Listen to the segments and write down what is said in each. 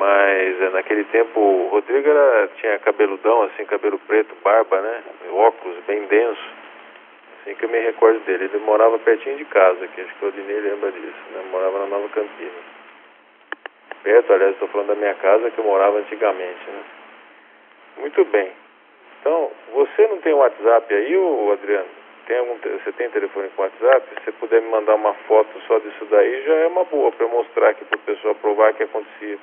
Mas é, naquele tempo o Rodrigo era, tinha cabeludão, assim, cabelo preto, barba, né? Óculos bem denso. Assim que eu me recordo dele. Ele morava pertinho de casa, que acho que o Odinei lembra disso, né? Morava na Nova Campinas. Perto, aliás, estou falando da minha casa que eu morava antigamente, né? Muito bem. Então, você não tem WhatsApp aí, ô Adriano? Tem algum, você tem telefone com WhatsApp? Se você puder me mandar uma foto só disso daí, já é uma boa para mostrar aqui para o pessoal provar que acontecia.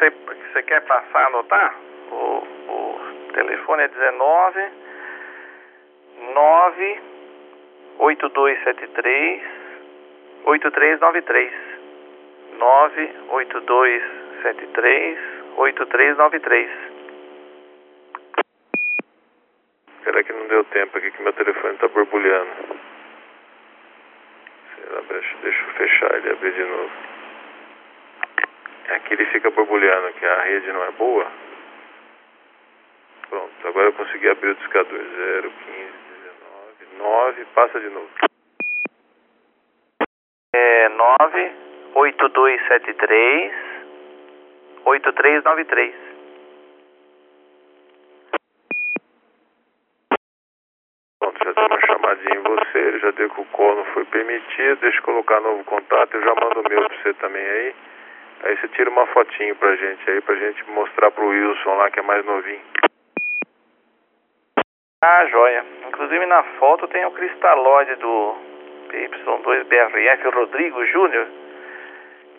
Você, você quer passar, anotar? O, o telefone é 19 9 8273 8393 98273 8393 Espera que não deu tempo aqui que meu telefone está borbulhando. Será, deixa, eu fechar ele abrir de novo. Aqui ele fica borbulhando, que a rede não é boa. Pronto, agora eu consegui abrir o discador. 0, 15, 19, 9, passa de novo. É 9 8273 8393 Pronto, já deu uma chamadinha em você, já deu que o call não foi permitido. Deixa eu colocar novo contato, eu já mando o meu pra você também aí. Aí você tira uma fotinho pra gente aí, pra gente mostrar pro Wilson lá que é mais novinho. Ah, joia. Inclusive na foto tem o cristalóide do PY2BRF, o Rodrigo Júnior.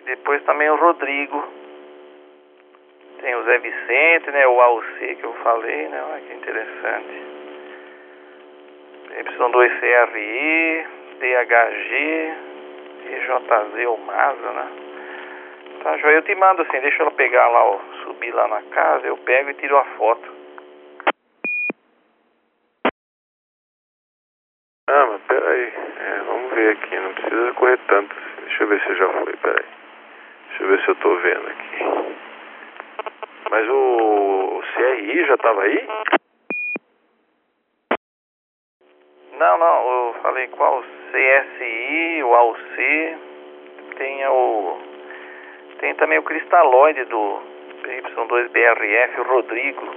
Depois também o Rodrigo. Tem o Zé Vicente, né? O AUC que eu falei, né? Olha que interessante. Y2CRI, DHG, EJZ, o Masa, né? Tá, joia. Eu te mando assim, deixa ela pegar lá, ó, subir lá na casa, eu pego e tiro a foto. Ah, mas peraí. É, vamos ver aqui, não precisa correr tanto. Deixa eu ver se já foi, peraí. Deixa eu ver se eu tô vendo aqui. Mas o, o CRI já tava aí? Não, não, eu falei qual? CSI, o AUC, tem o. Tem também o cristalóide do Y2BRF, o Rodrigo.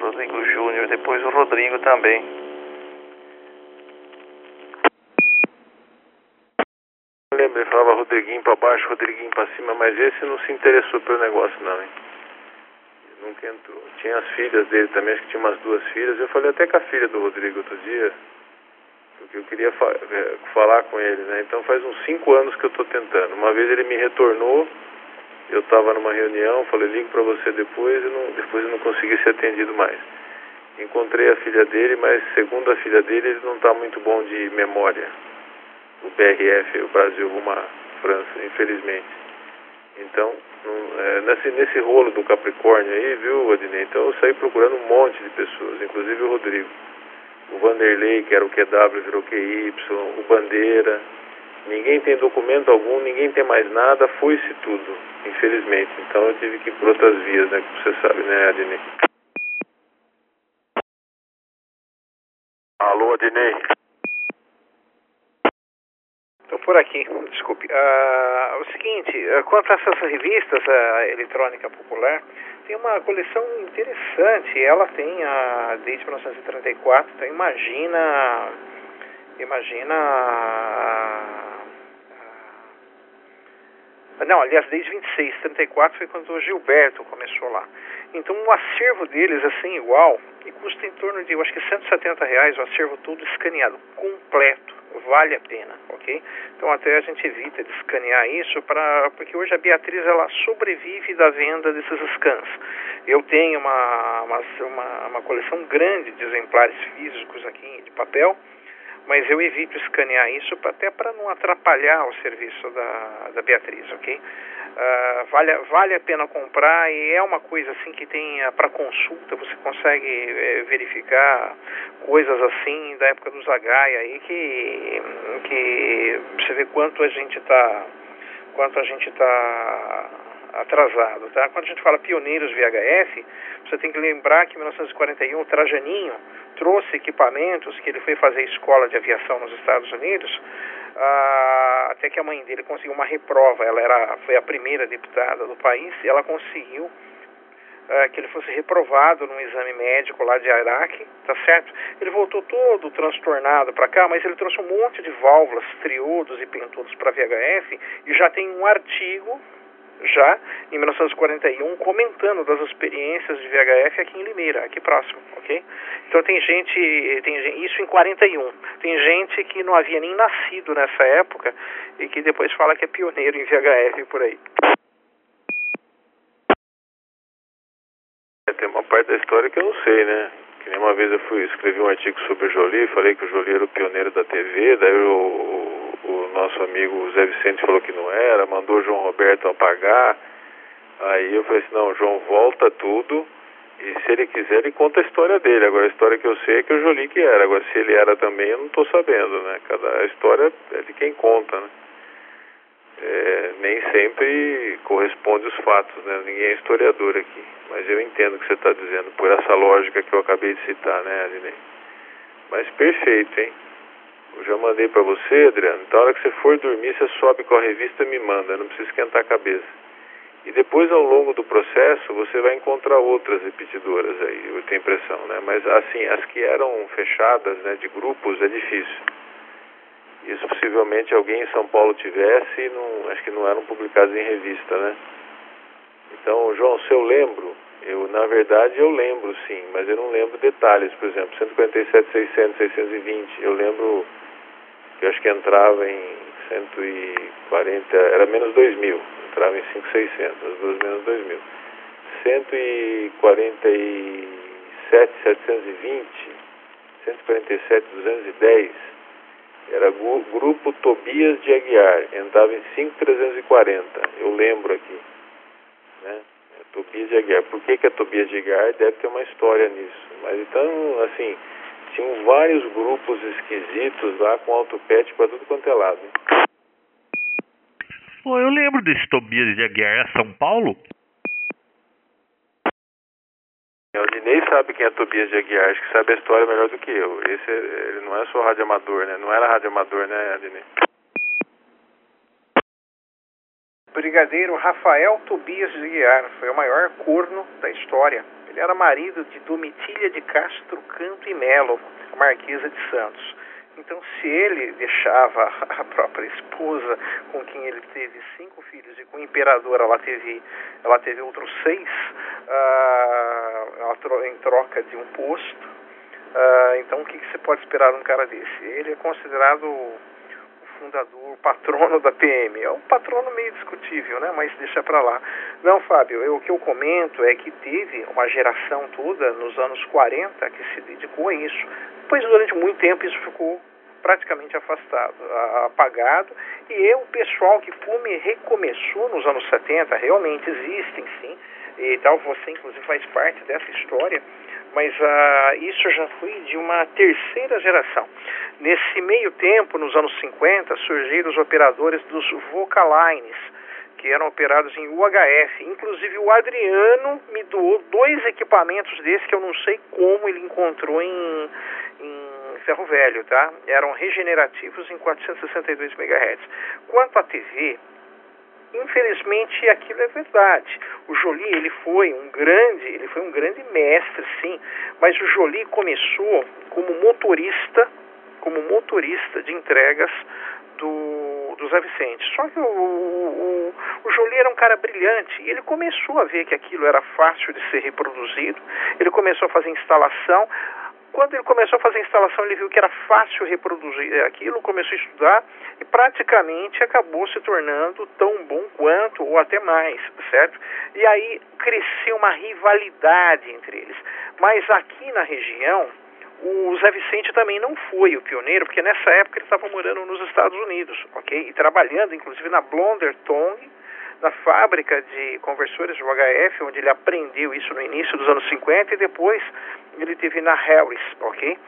Rodrigo Júnior, depois o Rodrigo também. Ele falava Rodriguinho pra baixo, Rodriguinho pra cima, mas esse não se interessou pelo negócio não, hein? Nunca entrou. Tinha as filhas dele também, acho que tinha umas duas filhas. Eu falei até com a filha do Rodrigo outro dia, porque eu queria fa eh, falar com ele, né? Então faz uns cinco anos que eu tô tentando. Uma vez ele me retornou, eu tava numa reunião, falei, ligo pra você depois, e não, depois eu não consegui ser atendido mais. Encontrei a filha dele, mas segundo a filha dele, ele não tá muito bom de memória o BRF, o Brasil rumo à França, infelizmente. Então, é, nesse, nesse rolo do Capricórnio aí, viu, Adnei? Então eu saí procurando um monte de pessoas, inclusive o Rodrigo. O Vanderlei, que era o QW, virou QY, o Bandeira. Ninguém tem documento algum, ninguém tem mais nada, foi-se tudo, infelizmente. Então eu tive que ir por outras vias, né? Que você sabe, né, Adnei? Alô, Adnei? Estou por aqui, desculpe. Ah, o seguinte, ah, quanto a essas revistas a eletrônica popular, tem uma coleção interessante. Ela tem a, desde 1934, então imagina, imagina, não, aliás, desde 26, 34 foi quando o Gilberto começou lá. Então o acervo deles é sem igual e custa em torno de, eu acho que 170 reais o acervo todo escaneado, completo vale a pena, ok? Então até a gente evita de escanear isso para porque hoje a Beatriz ela sobrevive da venda desses scans. Eu tenho uma, uma, uma, uma coleção grande de exemplares físicos aqui de papel, mas eu evito escanear isso até para não atrapalhar o serviço da, da Beatriz, ok? Uh, vale, vale a pena comprar e é uma coisa assim que tem uh, para consulta, você consegue uh, verificar coisas assim da época do Zagai aí que, que você vê quanto a gente está quanto a gente está atrasado, tá? Quando a gente fala pioneiros VHF, você tem que lembrar que em 1941 o Trajaninho trouxe equipamentos que ele foi fazer escola de aviação nos Estados Unidos, ah, até que a mãe dele conseguiu uma reprova. Ela era, foi a primeira deputada do país e ela conseguiu ah, que ele fosse reprovado num exame médico lá de Araque, tá certo? Ele voltou todo transtornado para cá, mas ele trouxe um monte de válvulas, triodos e pentodos para VHF e já tem um artigo já em 1941 comentando das experiências de VHF aqui em Limeira, aqui próximo, ok? Então tem gente, tem isso em 41. Tem gente que não havia nem nascido nessa época e que depois fala que é pioneiro em VHF por aí. É, tem uma parte da história que eu não sei, né? Que nem uma vez eu fui escrevi um artigo sobre o Jolie, falei que o Jolie era o pioneiro da TV, daí o, o nosso amigo Zé Vicente falou que não era, mandou o João Roberto apagar. Aí eu falei assim, não, João, volta tudo e se ele quiser ele conta a história dele. Agora a história que eu sei é que o Jolie que era. Agora se ele era também eu não estou sabendo, né? Cada história é de quem conta, né? É, nem sempre corresponde os fatos, né? Ninguém é historiador aqui. Mas eu entendo o que você está dizendo, por essa lógica que eu acabei de citar, né, Aline? Mas perfeito, hein? Eu já mandei para você, Adriano. Então, a hora que você for dormir, você sobe com a revista e me manda. Não precisa esquentar a cabeça. E depois, ao longo do processo, você vai encontrar outras repetidoras aí, eu tenho impressão, né? Mas, assim, as que eram fechadas, né, de grupos, é difícil. Isso possivelmente alguém em São Paulo tivesse não, acho que não eram publicadas em revista, né? Então, João, se eu lembro, eu, na verdade, eu lembro sim, mas eu não lembro detalhes, por exemplo, 147, 600, 620, eu lembro que eu acho que entrava em 140, era menos 2 mil, entrava em 5,600, as duas menos 2 mil. 147, 720, 147, 210, era grupo Tobias de Aguiar, entrava em 5,340, eu lembro aqui, Tobias de Aguiar. Por que, que é Tobias de Aguiar? Deve ter uma história nisso. Mas então, assim, tinham vários grupos esquisitos lá com autopet para tudo quanto é lado. Pô, eu lembro desse Tobias de Aguiar, é São Paulo? O Dinei sabe quem é Tobias de Aguiar, acho que sabe a história melhor do que eu. Esse ele não é só radioamador, né? Não era radioamador, né, Adinei? Brigadeiro Rafael Tobias de Aguiar foi o maior corno da história. Ele era marido de Domitília de Castro Canto e Melo, Marquesa de Santos. Então, se ele deixava a própria esposa, com quem ele teve cinco filhos, e com o imperador ela teve, ela teve outros seis, uh, em troca de um posto, uh, então o que, que você pode esperar de um cara desse? Ele é considerado fundador, patrono da PM. É um patrono meio discutível, né? Mas deixa para lá. Não, Fábio, eu, o que eu comento é que teve uma geração toda nos anos 40 que se dedicou a isso. Depois, durante muito tempo, isso ficou praticamente afastado, apagado, e o pessoal que fume recomeçou nos anos 70, realmente existem sim, e tal, você inclusive faz parte dessa história, mas uh, isso já foi de uma terceira geração. Nesse meio tempo, nos anos 50, surgiram os operadores dos Vocalines, que eram operados em UHF. Inclusive, o Adriano me doou dois equipamentos desses que eu não sei como ele encontrou em, em ferro velho, tá? Eram regenerativos em 462 MHz. Quanto à TV, infelizmente aquilo é verdade. O Jolie ele foi um grande, ele foi um grande mestre, sim, mas o Jolie começou como motorista, como motorista de entregas do, do Zé Vicente. Só que o, o, o Jolie era um cara brilhante e ele começou a ver que aquilo era fácil de ser reproduzido, ele começou a fazer instalação. Quando ele começou a fazer a instalação, ele viu que era fácil reproduzir aquilo, começou a estudar e praticamente acabou se tornando tão bom quanto ou até mais, certo? E aí cresceu uma rivalidade entre eles. Mas aqui na região, o Zé Vicente também não foi o pioneiro, porque nessa época ele estava morando nos Estados Unidos, ok? E trabalhando, inclusive, na Blonder Tongue, na fábrica de conversores de UHF, onde ele aprendeu isso no início dos anos 50 e depois ele teve na Harris, ok?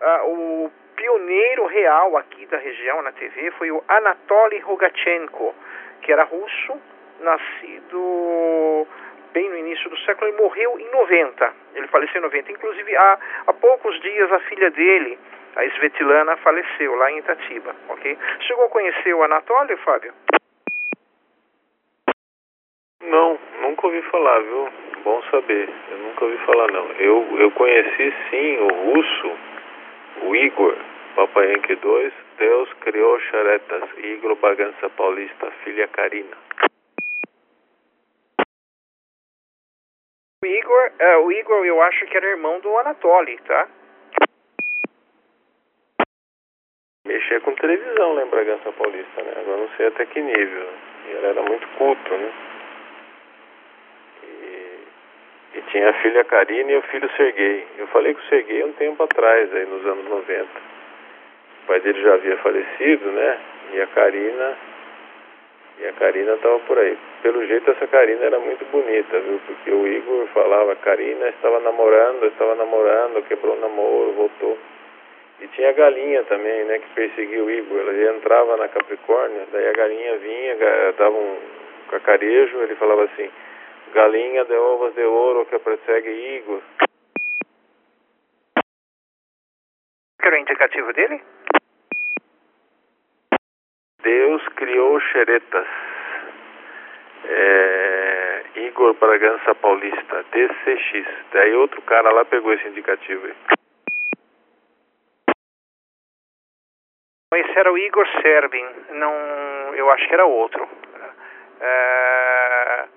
Ah, o pioneiro real aqui da região na TV foi o Anatoly Rogachenko, que era russo, nascido bem no início do século, ele morreu em 90. Ele faleceu em 90. Inclusive, há, há poucos dias, a filha dele, a Svetlana, faleceu lá em Itatiba, ok? Chegou a conhecer o Anatoly, Fábio? Não, nunca ouvi falar, viu? Bom saber. Eu nunca ouvi falar, não. Eu, eu conheci, sim, o russo, o Igor, Papai Yankee 2, Deus criou xaretas, Igor Bagança Paulista, filha Karina. O Igor, uh, o Igor, eu acho que era irmão do Anatoly, tá? Mexia com televisão lá em Bragança Paulista, né? Agora não sei até que nível. E ele era muito culto, né? E, e tinha a filha Karina e o filho Serguei. Eu falei com o Serguei um tempo atrás, aí nos anos 90. O pai dele já havia falecido, né? E a Karina e a Karina estava por aí. Pelo jeito, essa Karina era muito bonita, viu? Porque o Igor falava, Karina estava namorando, estava namorando, quebrou o namoro, voltou. E tinha a galinha também, né? Que perseguia o Igor. Ela entrava na Capricórnio, daí a galinha vinha, dava um cacarejo, ele falava assim, galinha de ovos de ouro que persegue Igor. Que era o indicativo dele? Deus criou xeretas. É, Igor Bragança Paulista, DCX. Daí outro cara lá pegou esse indicativo aí. Esse era o Igor Serbin, não, eu acho que era outro. É,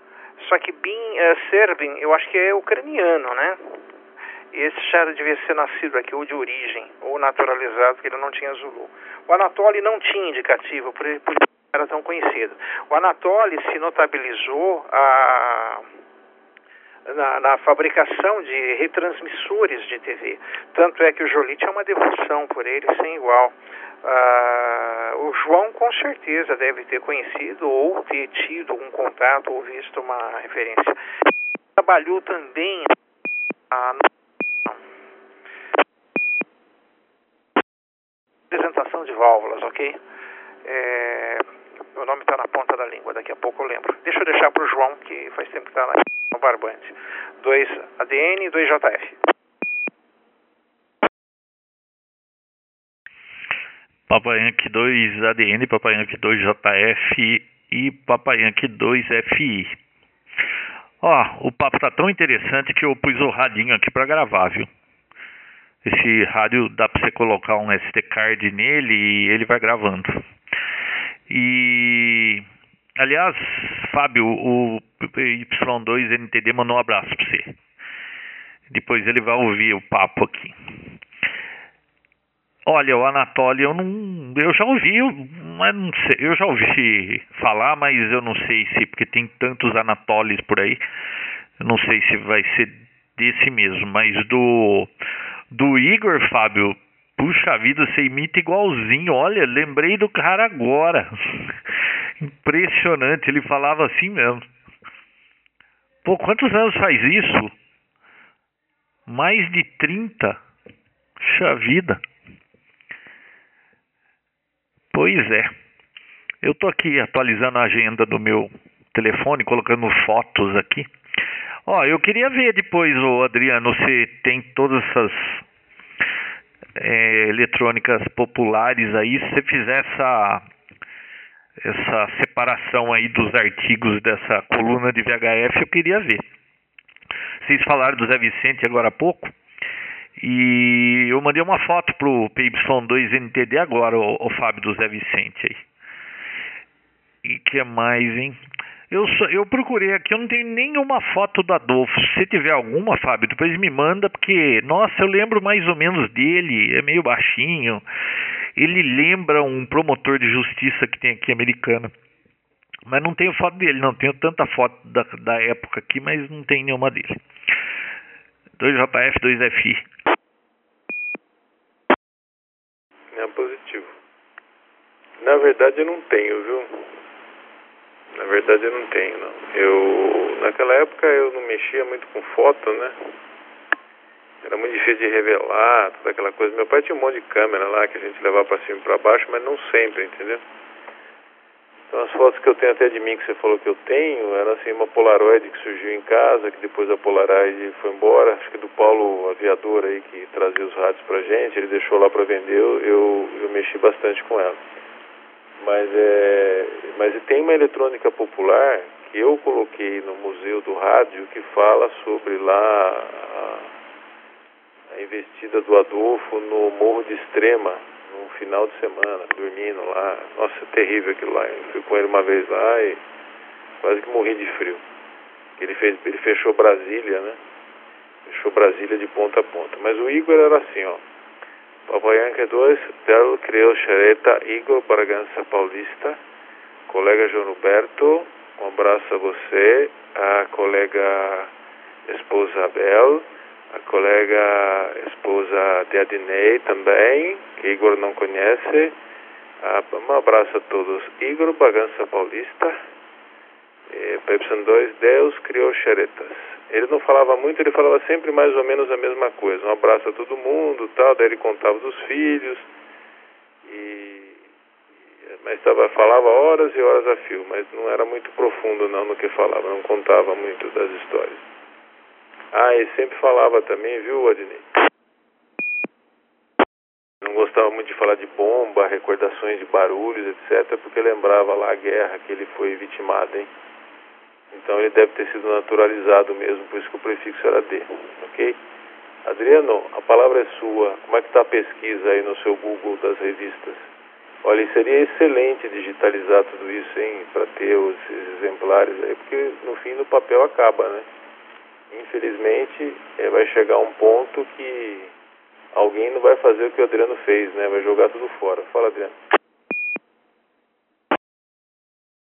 só que Bin é, Serbin, eu acho que é ucraniano, né? Esse já devia ser nascido aqui, ou de origem, ou naturalizado, porque ele não tinha Zulu. O Anatoly não tinha indicativo, por isso era tão conhecido. O Anatoly se notabilizou a, na, na, fabricação de retransmissores de TV. Tanto é que o Jolie tinha uma devoção por ele sem igual. Ah, o João com certeza deve ter conhecido ou ter tido um contato ou visto uma referência. Trabalhou também ah, apresentação de válvulas, ok? É, meu nome está na ponta da língua, daqui a pouco eu lembro. Deixa eu deixar para o João, que faz tempo que está no barbante. 2 ADN e 2 JF. Yankee 2 ADN, Yankee 2 JF e Yankee 2 FI. Ó, o papo tá tão interessante que eu pus o radinho aqui para gravar, viu? Esse rádio dá para você colocar um SD card nele e ele vai gravando. E aliás, Fábio, o Y2NTD mandou um abraço para você. Depois ele vai ouvir o papo aqui. Olha, o Anatoly, eu não, eu já ouvi, mas não sei, eu já ouvi falar, mas eu não sei se porque tem tantos Anatolis por aí, eu não sei se vai ser desse mesmo, mas do do Igor, Fábio, puxa vida, você imita igualzinho. Olha, lembrei do cara agora. Impressionante, ele falava assim mesmo. Pô, quantos anos faz isso? Mais de 30. Puxa vida. Pois é. Eu tô aqui atualizando a agenda do meu telefone, colocando fotos aqui. Ó, eu queria ver depois, o Adriano, se tem todas essas é, eletrônicas populares aí, se você fizer essa, essa separação aí dos artigos dessa coluna de VHF, eu queria ver. Vocês falaram do Zé Vicente agora há pouco, e eu mandei uma foto pro PY2NTD agora, o, o Fábio do Zé Vicente aí. E que mais, hein? Eu, eu procurei aqui, eu não tenho nenhuma foto do Adolfo. Se tiver alguma, Fábio, depois me manda, porque, nossa, eu lembro mais ou menos dele, é meio baixinho. Ele lembra um promotor de justiça que tem aqui americano. Mas não tenho foto dele, não. Tenho tanta foto da, da época aqui, mas não tem nenhuma dele. 2JF, 2FI. É positivo. Na verdade, eu não tenho, viu? Na verdade eu não tenho, não. Eu, naquela época eu não mexia muito com foto, né? Era muito difícil de revelar, toda aquela coisa. Meu pai tinha um monte de câmera lá que a gente levava para cima e para baixo, mas não sempre, entendeu? Então as fotos que eu tenho até de mim que você falou que eu tenho, era assim uma Polaroid que surgiu em casa, que depois a Polaroid foi embora, acho que do Paulo Aviador aí que trazia os rádios pra gente, ele deixou lá para vender, eu, eu, mexi bastante com ela. Mas é. Mas tem uma eletrônica popular que eu coloquei no Museu do Rádio que fala sobre lá a, a investida do Adolfo no Morro de Extrema, final de semana, dormindo lá. Nossa, é terrível aquilo lá. Eu fui com ele uma vez lá e quase que morri de frio. Ele, fez, ele fechou Brasília, né? Fechou Brasília de ponta a ponta. Mas o Igor era assim, ó. Papayanca 2, Del Creu Xereta, Igor Bragança Paulista, colega João Roberto, um abraço a você, a colega esposa Abel, a colega esposa de Adinei também, que Igor não conhece. Ah, um abraço a todos. Igor Bagança Paulista, eh, Pepson 2, Deus criou xeretas. Ele não falava muito, ele falava sempre mais ou menos a mesma coisa. Um abraço a todo mundo, tal. Daí ele contava dos filhos. E, mas tava, falava horas e horas a fio, mas não era muito profundo não no que falava, não contava muito das histórias. Ah, e sempre falava também, viu, Adnei? Não gostava muito de falar de bomba, recordações de barulhos, etc., porque lembrava lá a guerra que ele foi vitimado, hein? Então ele deve ter sido naturalizado mesmo, por isso que o prefixo era D, ok? Adriano, a palavra é sua. Como é que está a pesquisa aí no seu Google das revistas? Olha, seria excelente digitalizar tudo isso, hein, para ter os exemplares aí, porque no fim no papel acaba, né? Infelizmente, é, vai chegar um ponto que alguém não vai fazer o que o Adriano fez, né? Vai jogar tudo fora. Fala, Adriano.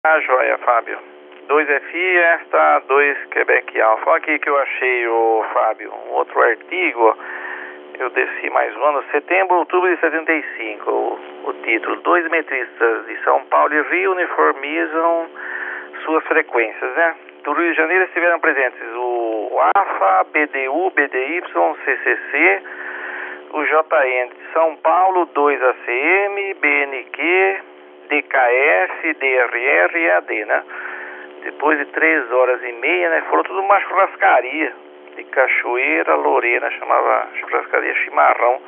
Ah, joia, Fábio. 2FI, esta 2 Quebec Alpha. Olha aqui que eu achei, o Fábio, um outro artigo. Eu desci mais um ano, setembro, outubro de 75. O, o título: Dois metristas de São Paulo e Rio uniformizam suas frequências, né? Do Rio de Janeiro estiveram presentes o AFA, BDU, BDY, CCC, o JN de São Paulo, 2ACM, BNQ, DKF, DRR e AD, né? Depois de três horas e meia, né? Foram tudo uma churrascaria de Cachoeira, Lorena, chamava churrascaria Chimarrão.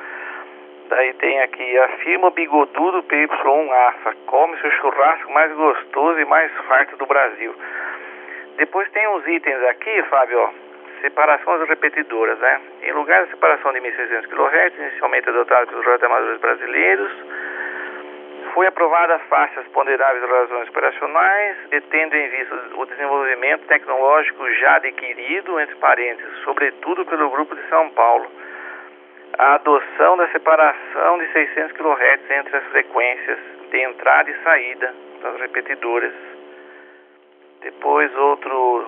Daí tem aqui a firma Bigodudo PY1 AFA, come seu churrasco mais gostoso e mais farto do Brasil. Depois tem uns itens aqui, Fábio, ó, separação das repetidoras, né? Em lugar da separação de 1.600 kHz, inicialmente adotada pelos radioamadores brasileiros, foi aprovada faixas ponderáveis de razões operacionais, tendo em vista o desenvolvimento tecnológico já adquirido, entre parênteses, sobretudo pelo Grupo de São Paulo, a adoção da separação de 600 kHz entre as frequências de entrada e saída das repetidoras depois outro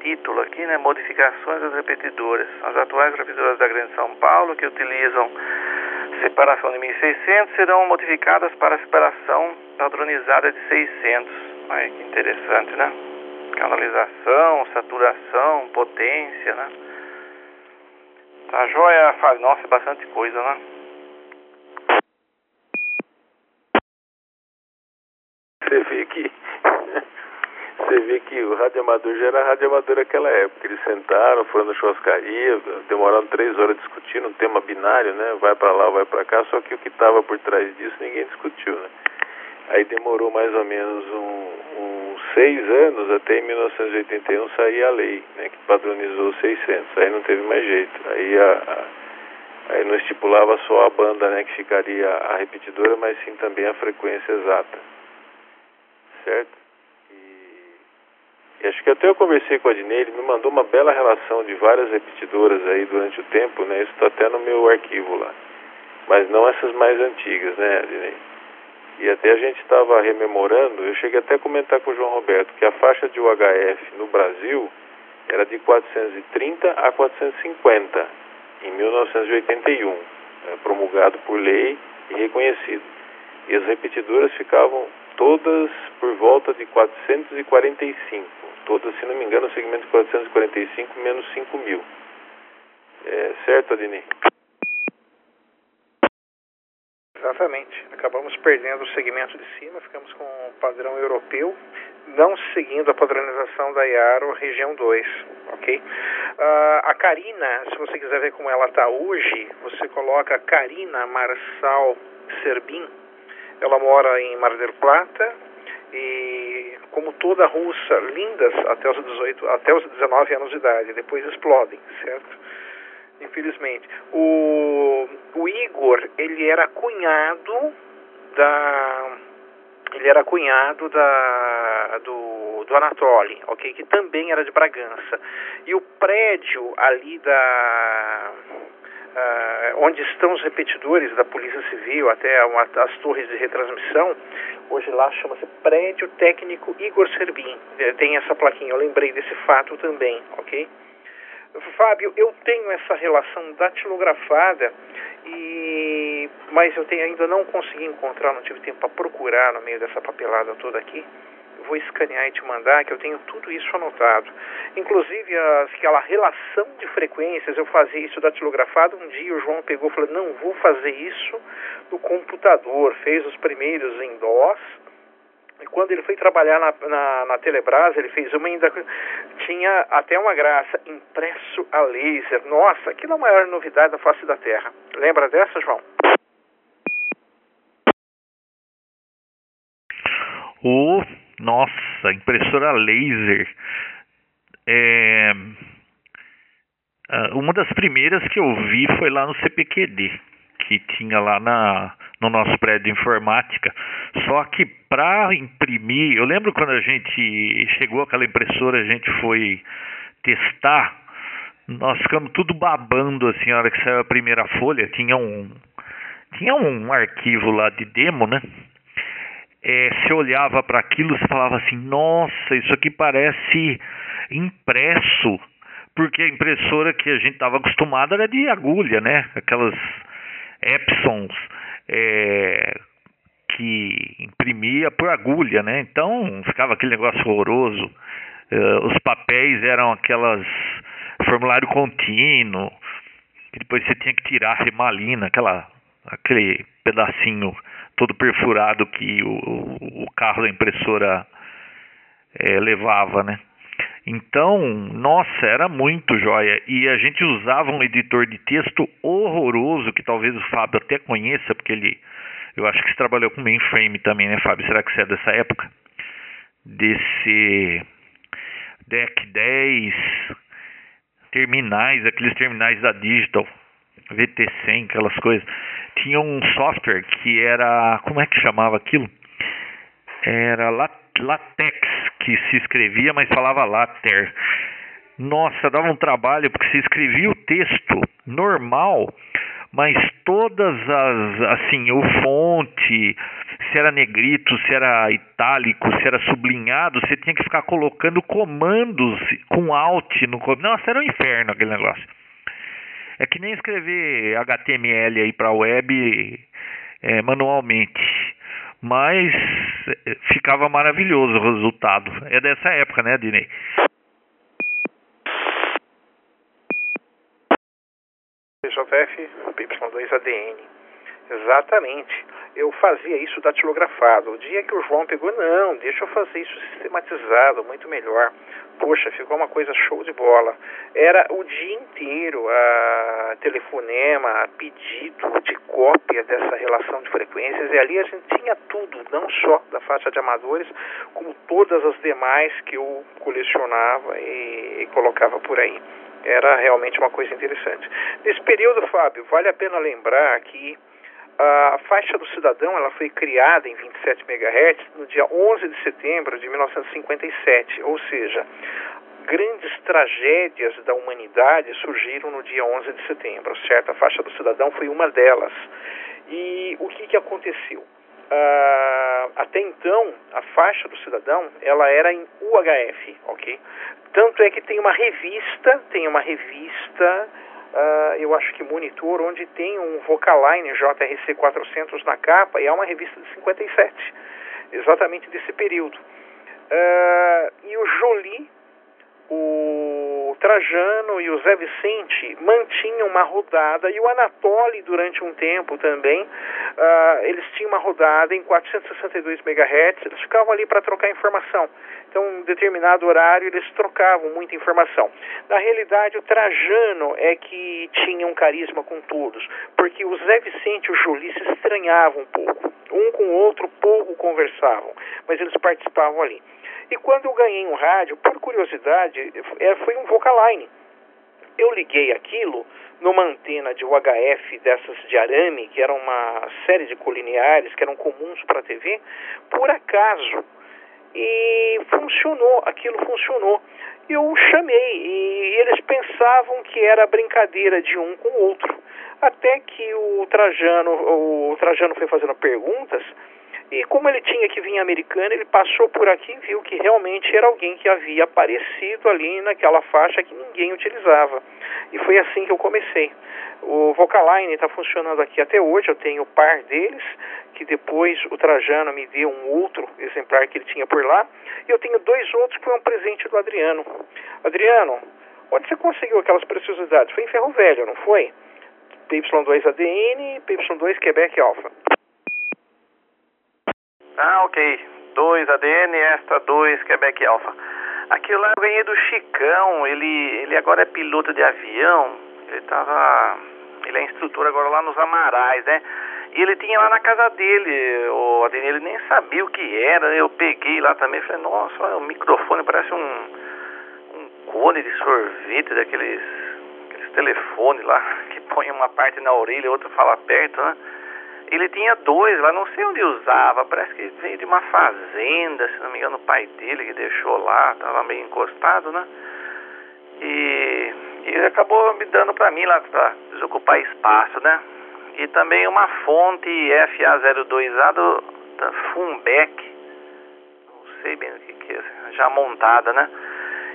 título aqui, né? Modificações das repetidoras. As atuais repetidoras da Grande São Paulo que utilizam separação de 1600 serão modificadas para separação padronizada de 600. Olha que interessante, né? Canalização, saturação, potência, né? Tá joia, Fábio? Nossa, é bastante coisa, né? Você vê que você vê que o rádio amador já era rádio amador naquela época. Eles sentaram, foram na churrascaria, demoraram três horas discutindo um tema binário, né? Vai para lá, vai para cá, só que o que estava por trás disso ninguém discutiu, né? Aí demorou mais ou menos um, uns seis anos, até em 1981 sair a lei, né? Que padronizou 600. Aí não teve mais jeito. Aí a, a aí não estipulava só a banda, né? Que ficaria a repetidora, mas sim também a frequência exata. Certo? E acho que até eu conversei com a Adnei, ele me mandou uma bela relação de várias repetidoras aí durante o tempo, né? Isso está até no meu arquivo lá. Mas não essas mais antigas, né, Adnei? E até a gente estava rememorando, eu cheguei até a comentar com o João Roberto que a faixa de UHF no Brasil era de 430 a 450 em 1981, é, promulgado por lei e reconhecido. E as repetidoras ficavam todas por volta de 445 todas, se não me engano, o segmento 445 menos 5 mil. É, certo, Adini? Exatamente. Acabamos perdendo o segmento de cima, ficamos com o padrão europeu, não seguindo a padronização da IARO região 2, ok? Uh, a Karina, se você quiser ver como ela está hoje, você coloca Karina Marçal Serbin. Ela mora em Mar del Plata e, como toda russa, lindas até os 18, até os 19 anos de idade, depois explodem, certo? Infelizmente. O, o Igor, ele era cunhado da ele era cunhado da, do, do Anatoly, ok? Que também era de Bragança. E o prédio ali da. Uh, onde estão os repetidores da Polícia Civil, até uma, as torres de retransmissão, hoje lá chama-se Prédio Técnico Igor Serbin. É, tem essa plaquinha, eu lembrei desse fato também, ok? Fábio, eu tenho essa relação datilografada e mas eu tenho, ainda não consegui encontrar, não tive tempo para procurar no meio dessa papelada toda aqui. Vou escanear e te mandar, que eu tenho tudo isso anotado. Inclusive aquela relação de frequências, eu fazia isso datilografado. Um dia o João pegou e falou: "Não vou fazer isso no computador". Fez os primeiros em DOS e quando ele foi trabalhar na, na, na Telebrás, ele fez uma ainda. Tinha até uma graça, impresso a laser. Nossa, aquilo é a maior novidade da face da Terra. Lembra dessa, João? Oh, nossa, impressora laser. É, uma das primeiras que eu vi foi lá no CPQD, que tinha lá na, no nosso prédio de informática. Só que para imprimir, eu lembro quando a gente chegou aquela impressora, a gente foi testar, nós ficamos tudo babando assim, a hora que saiu a primeira folha, tinha um tinha um arquivo lá de demo, né? É, você olhava para aquilo e falava assim, nossa, isso aqui parece impresso, porque a impressora que a gente estava acostumado era de agulha, né? Aquelas Epsons é, que imprimia por agulha, né? Então ficava aquele negócio horroroso. Uh, os papéis eram aquelas formulário contínuo, que depois você tinha que tirar a remalina, aquela, aquele pedacinho todo perfurado que o, o carro da impressora é, levava, né? Então, nossa, era muito joia. E a gente usava um editor de texto horroroso, que talvez o Fábio até conheça, porque ele. Eu acho que trabalhou com mainframe também, né, Fábio? Será que você é dessa época? Desse DEC 10, terminais, aqueles terminais da Digital, VT100, aquelas coisas. Tinha um software que era. Como é que chamava aquilo? Era Latex que se escrevia, mas falava later. Nossa, dava um trabalho porque se escrevia o texto normal, mas todas as assim, o fonte, se era negrito, se era itálico, se era sublinhado, você tinha que ficar colocando comandos com alt no Nossa, era um inferno aquele negócio. É que nem escrever HTML aí para web é, manualmente mas eh, ficava maravilhoso o resultado. É dessa época, né, Dinei? PJF, PY2ADN. Exatamente. Eu fazia isso datilografado. O dia que o João pegou, não, deixa eu fazer isso sistematizado, muito melhor. Poxa, ficou uma coisa show de bola. Era o dia inteiro a telefonema, a pedido de cópia dessa relação de frequências, e ali a gente tinha tudo, não só da faixa de amadores, como todas as demais que eu colecionava e, e colocava por aí. Era realmente uma coisa interessante. Nesse período, Fábio, vale a pena lembrar que a faixa do cidadão ela foi criada em 27 MHz no dia 11 de setembro de 1957, ou seja, grandes tragédias da humanidade surgiram no dia 11 de setembro, certo? A faixa do cidadão foi uma delas. E o que, que aconteceu? Uh, até então, a faixa do cidadão ela era em UHF, ok? Tanto é que tem uma revista, tem uma revista uh, eu acho que Monitor, onde tem um Vocaline JRC 400 na capa, e é uma revista de 57, exatamente desse período. Uh, e o Jolie, o Trajano e o Zé Vicente mantinham uma rodada, e o Anatoly, durante um tempo também, uh, eles tinham uma rodada em 462 MHz, eles ficavam ali para trocar informação. Então, em determinado horário, eles trocavam muita informação. Na realidade, o Trajano é que tinha um carisma com todos, porque o Zé Vicente e o Jolie se estranhavam um pouco. Um com o outro pouco conversavam, mas eles participavam ali. E quando eu ganhei um rádio, por curiosidade, é, foi um Vocaline. Eu liguei aquilo numa antena de UHF dessas de arame, que era uma série de colineares que eram comuns para a TV, por acaso. E funcionou, aquilo funcionou. Eu chamei e eles pensavam que era brincadeira de um com o outro. Até que o Trajano, o Trajano foi fazendo perguntas e como ele tinha que vir americano, ele passou por aqui e viu que realmente era alguém que havia aparecido ali naquela faixa que ninguém utilizava. E foi assim que eu comecei. O Vocaline está funcionando aqui até hoje, eu tenho par deles, que depois o Trajano me deu um outro exemplar que ele tinha por lá, e eu tenho dois outros que foi um presente do Adriano. Adriano, onde você conseguiu aquelas preciosidades? Foi em Ferro Velho, não foi? PY2 ADN e PY2 Quebec Alpha. Ah, ok. 2 ADN, esta 2 Quebec Alpha. Aquilo lá eu ganhei do Chicão, ele, ele agora é piloto de avião, ele tava. Ele é instrutor agora lá nos Amarais, né? E ele tinha lá na casa dele, o ADN, ele nem sabia o que era, eu peguei lá também, falei, nossa, o microfone parece um, um cone de sorvete daqueles aqueles telefones lá, que põe uma parte na orelha e outra fala perto, né? Ele tinha dois lá, não sei onde usava, parece que veio de uma fazenda, se não me engano, o pai dele que deixou lá, estava meio encostado, né? E, e ele acabou me dando para mim lá para desocupar espaço, né? E também uma fonte FA02A do, da Fumbeck, não sei bem o que, que é, já montada, né?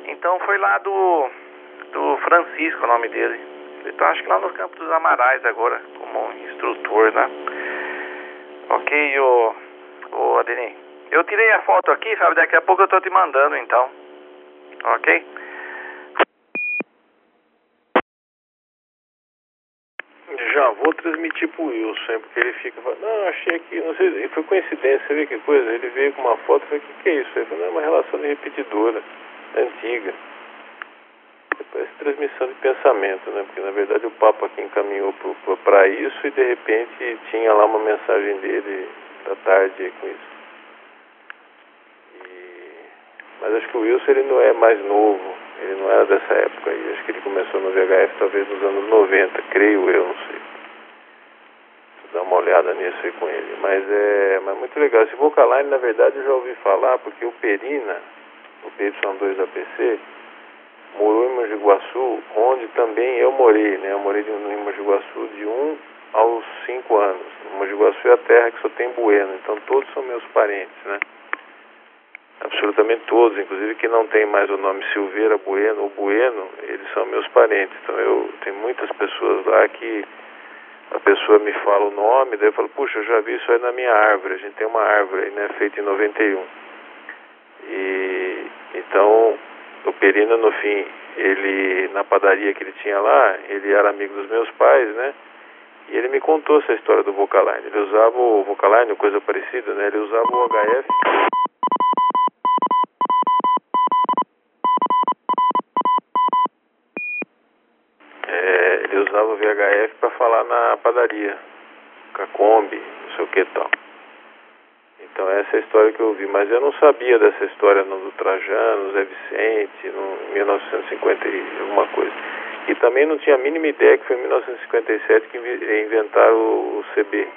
Então foi lá do, do Francisco o nome dele. Ele tá acho que lá no Campo dos Amarais agora, como instrutor, né? Ok, o Adeni. Eu tirei a foto aqui, sabe? Daqui a pouco eu tô te mandando, então. Ok? Já vou transmitir pro Wilson, porque ele fica falando, não, achei aqui, não sei, foi coincidência, vê que coisa? Ele veio com uma foto falei, o que, que é isso? Ele falou, não, é uma relação repetidora, antiga. Parece transmissão de pensamento, né? Porque na verdade o Papa aqui encaminhou para isso e de repente tinha lá uma mensagem dele da tarde com isso. E... Mas acho que o Wilson ele não é mais novo, ele não era dessa época aí. Acho que ele começou no VHF talvez nos anos 90, creio eu, não sei. Dar uma olhada nisso aí com ele. Mas é mas muito legal. Esse Vocaline, na verdade, eu já ouvi falar, porque o Perina, o PY2 APC, morou em Mogi Guaçu, onde também eu morei, né? Eu morei em Mogi Guaçu de 1 aos 5 anos. Mogi Guaçu é a terra que só tem bueno, então todos são meus parentes, né? Absolutamente todos, inclusive que não tem mais o nome Silveira Bueno ou Bueno, eles são meus parentes. Então eu tenho muitas pessoas lá que a pessoa me fala o nome, daí eu falo, puxa, eu já vi isso aí na minha árvore, a gente tem uma árvore aí, né, feita em 91. E então o Perina, no fim, ele, na padaria que ele tinha lá, ele era amigo dos meus pais, né? E ele me contou essa história do Vocaline. Ele usava o Vocaline, coisa parecida, né? Ele usava o HF. É, ele usava o VHF para falar na padaria, com a Kombi, não sei o que tal. Então essa é a história que eu ouvi, mas eu não sabia dessa história no, do Trajano, Zé Vicente, no 1950 e alguma coisa. E também não tinha a mínima ideia que foi em 1957 que inventaram o, o CB.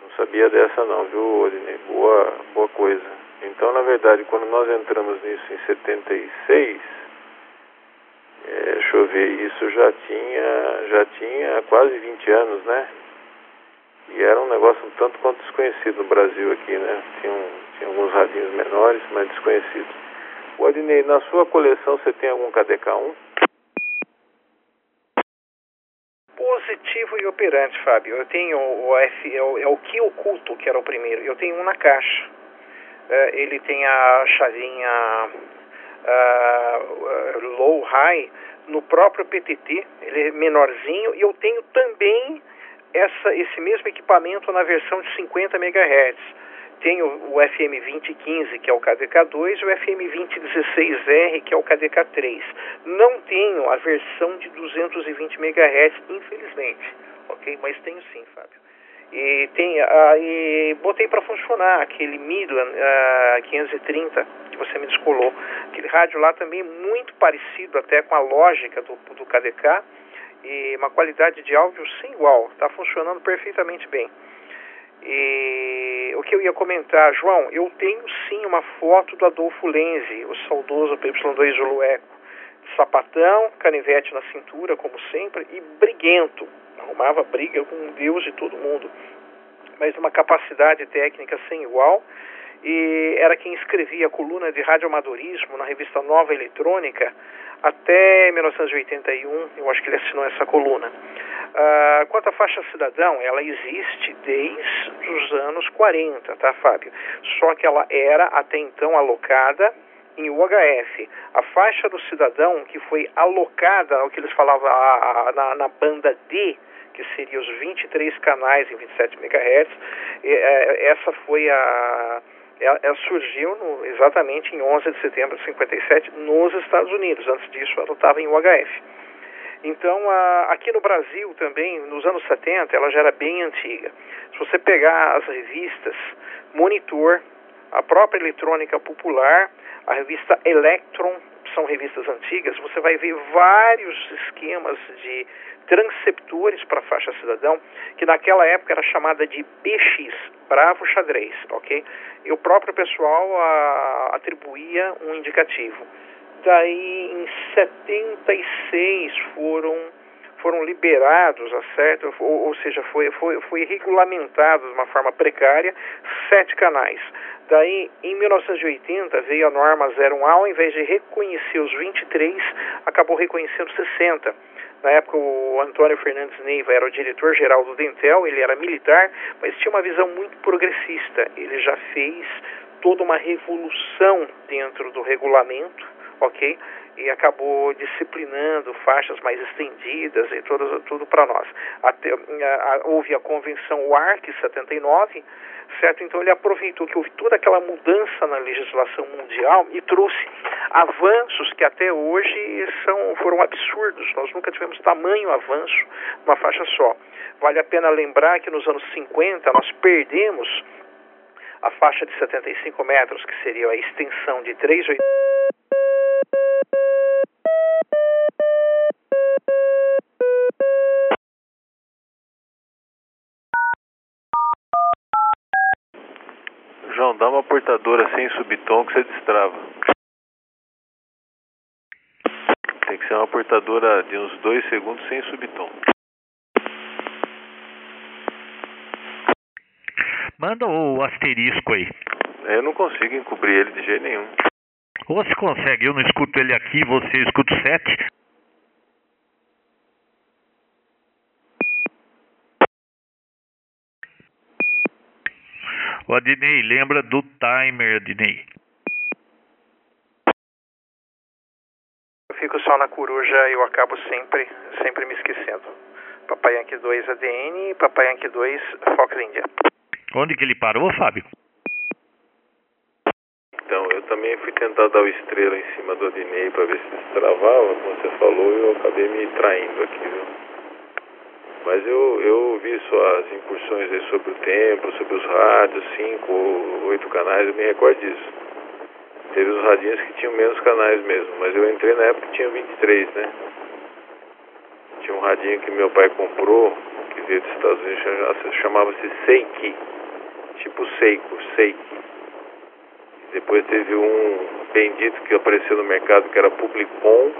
Não sabia dessa não, viu, Odinei? Boa, boa coisa. Então, na verdade, quando nós entramos nisso em 76, é, deixa eu ver, isso já tinha, já tinha quase 20 anos, né? E era um negócio um tanto quanto desconhecido no Brasil aqui, né? Tinha, um, tinha alguns radinhos menores, mas desconhecidos. O Adnei, na sua coleção você tem algum KDK1? Positivo e operante, Fábio. Eu tenho o F, é o, é o que oculto, que era o primeiro. Eu tenho um na caixa. É, ele tem a chavinha uh, low, high, no próprio PTT, ele é menorzinho, e eu tenho também essa, esse mesmo equipamento na versão de 50 MHz. Tenho o FM2015, que é o KDK2, e o FM2016R, que é o KDK3. Não tenho a versão de 220 MHz, infelizmente, ok? Mas tenho sim, Fábio. E, tem, uh, e botei para funcionar aquele Midland uh, 530 que você me descolou. Aquele rádio lá também muito parecido até com a lógica do, do KDK e uma qualidade de áudio sem igual. Está funcionando perfeitamente bem. E o que eu ia comentar, João, eu tenho sim uma foto do Adolfo Lenzi, o saudoso PY2 Zulu. Sapatão, canivete na cintura, como sempre, e briguento arrumava briga com Deus e todo mundo, mas uma capacidade técnica sem igual. E era quem escrevia a coluna de radioamadorismo na revista Nova Eletrônica até 1981. Eu acho que ele assinou essa coluna. Uh, quanto à faixa cidadão, ela existe desde os anos 40, tá, Fábio? Só que ela era até então alocada em UHF. A faixa do cidadão que foi alocada, o que eles falavam a, a, na, na banda D, que seria os 23 canais em 27 MHz, é, essa foi a ela, ela surgiu no, exatamente em 11 de setembro de 57 nos Estados Unidos. Antes disso, ela estava em UHF. Então, a, aqui no Brasil também, nos anos 70, ela já era bem antiga. Se você pegar as revistas Monitor, a própria Eletrônica Popular, a revista Electron, são revistas antigas, você vai ver vários esquemas de transceptores para a faixa cidadão, que naquela época era chamada de BX, Bravo Xadrez, ok? E o próprio pessoal a, atribuía um indicativo. Daí, em 76, foram foram liberados, certo? Ou, ou, seja, foi, foi, foi regulamentado de uma forma precária sete canais. Daí, em 1980, veio a norma 01A, ao invés de reconhecer os 23, acabou reconhecendo 60. Na época, o Antônio Fernandes Neiva era o diretor-geral do Dentel, ele era militar, mas tinha uma visão muito progressista. Ele já fez toda uma revolução dentro do regulamento, ok? E acabou disciplinando faixas mais estendidas e tudo, tudo para nós. Até, a, a, houve a convenção WARC 79, certo? Então ele aproveitou que houve toda aquela mudança na legislação mundial e trouxe avanços que até hoje são, foram absurdos. Nós nunca tivemos tamanho avanço numa faixa só. Vale a pena lembrar que nos anos 50 nós perdemos a faixa de 75 metros, que seria a extensão de 3,8 João, dá uma portadora sem subtom que você destrava. Tem que ser uma portadora de uns dois segundos sem subtom. Manda o asterisco aí. Eu não consigo encobrir ele de jeito nenhum. Ou você consegue, eu não escuto ele aqui, você escuta o 7. O Adnei, lembra do timer, Adnei. Eu fico só na coruja eu acabo sempre, sempre me esquecendo. Papai Yankee 2 ADN e Papai Yankee 2 Fox India. Onde que ele parou, Fábio? Então, eu também fui tentar dar o estrela em cima do Adnei para ver se destravava, como você falou, e eu acabei me traindo aqui, viu? Mas eu, eu vi suas incursões aí sobre o templo, sobre os rádios, cinco, oito canais, eu me recordo disso. Teve os radinhos que tinham menos canais mesmo, mas eu entrei na época que tinha 23, né? Tinha um radinho que meu pai comprou, que veio dos Estados Unidos, chamava-se Seiki, tipo Seiko, Seiki. Depois teve um bendito que apareceu no mercado que era Publicom,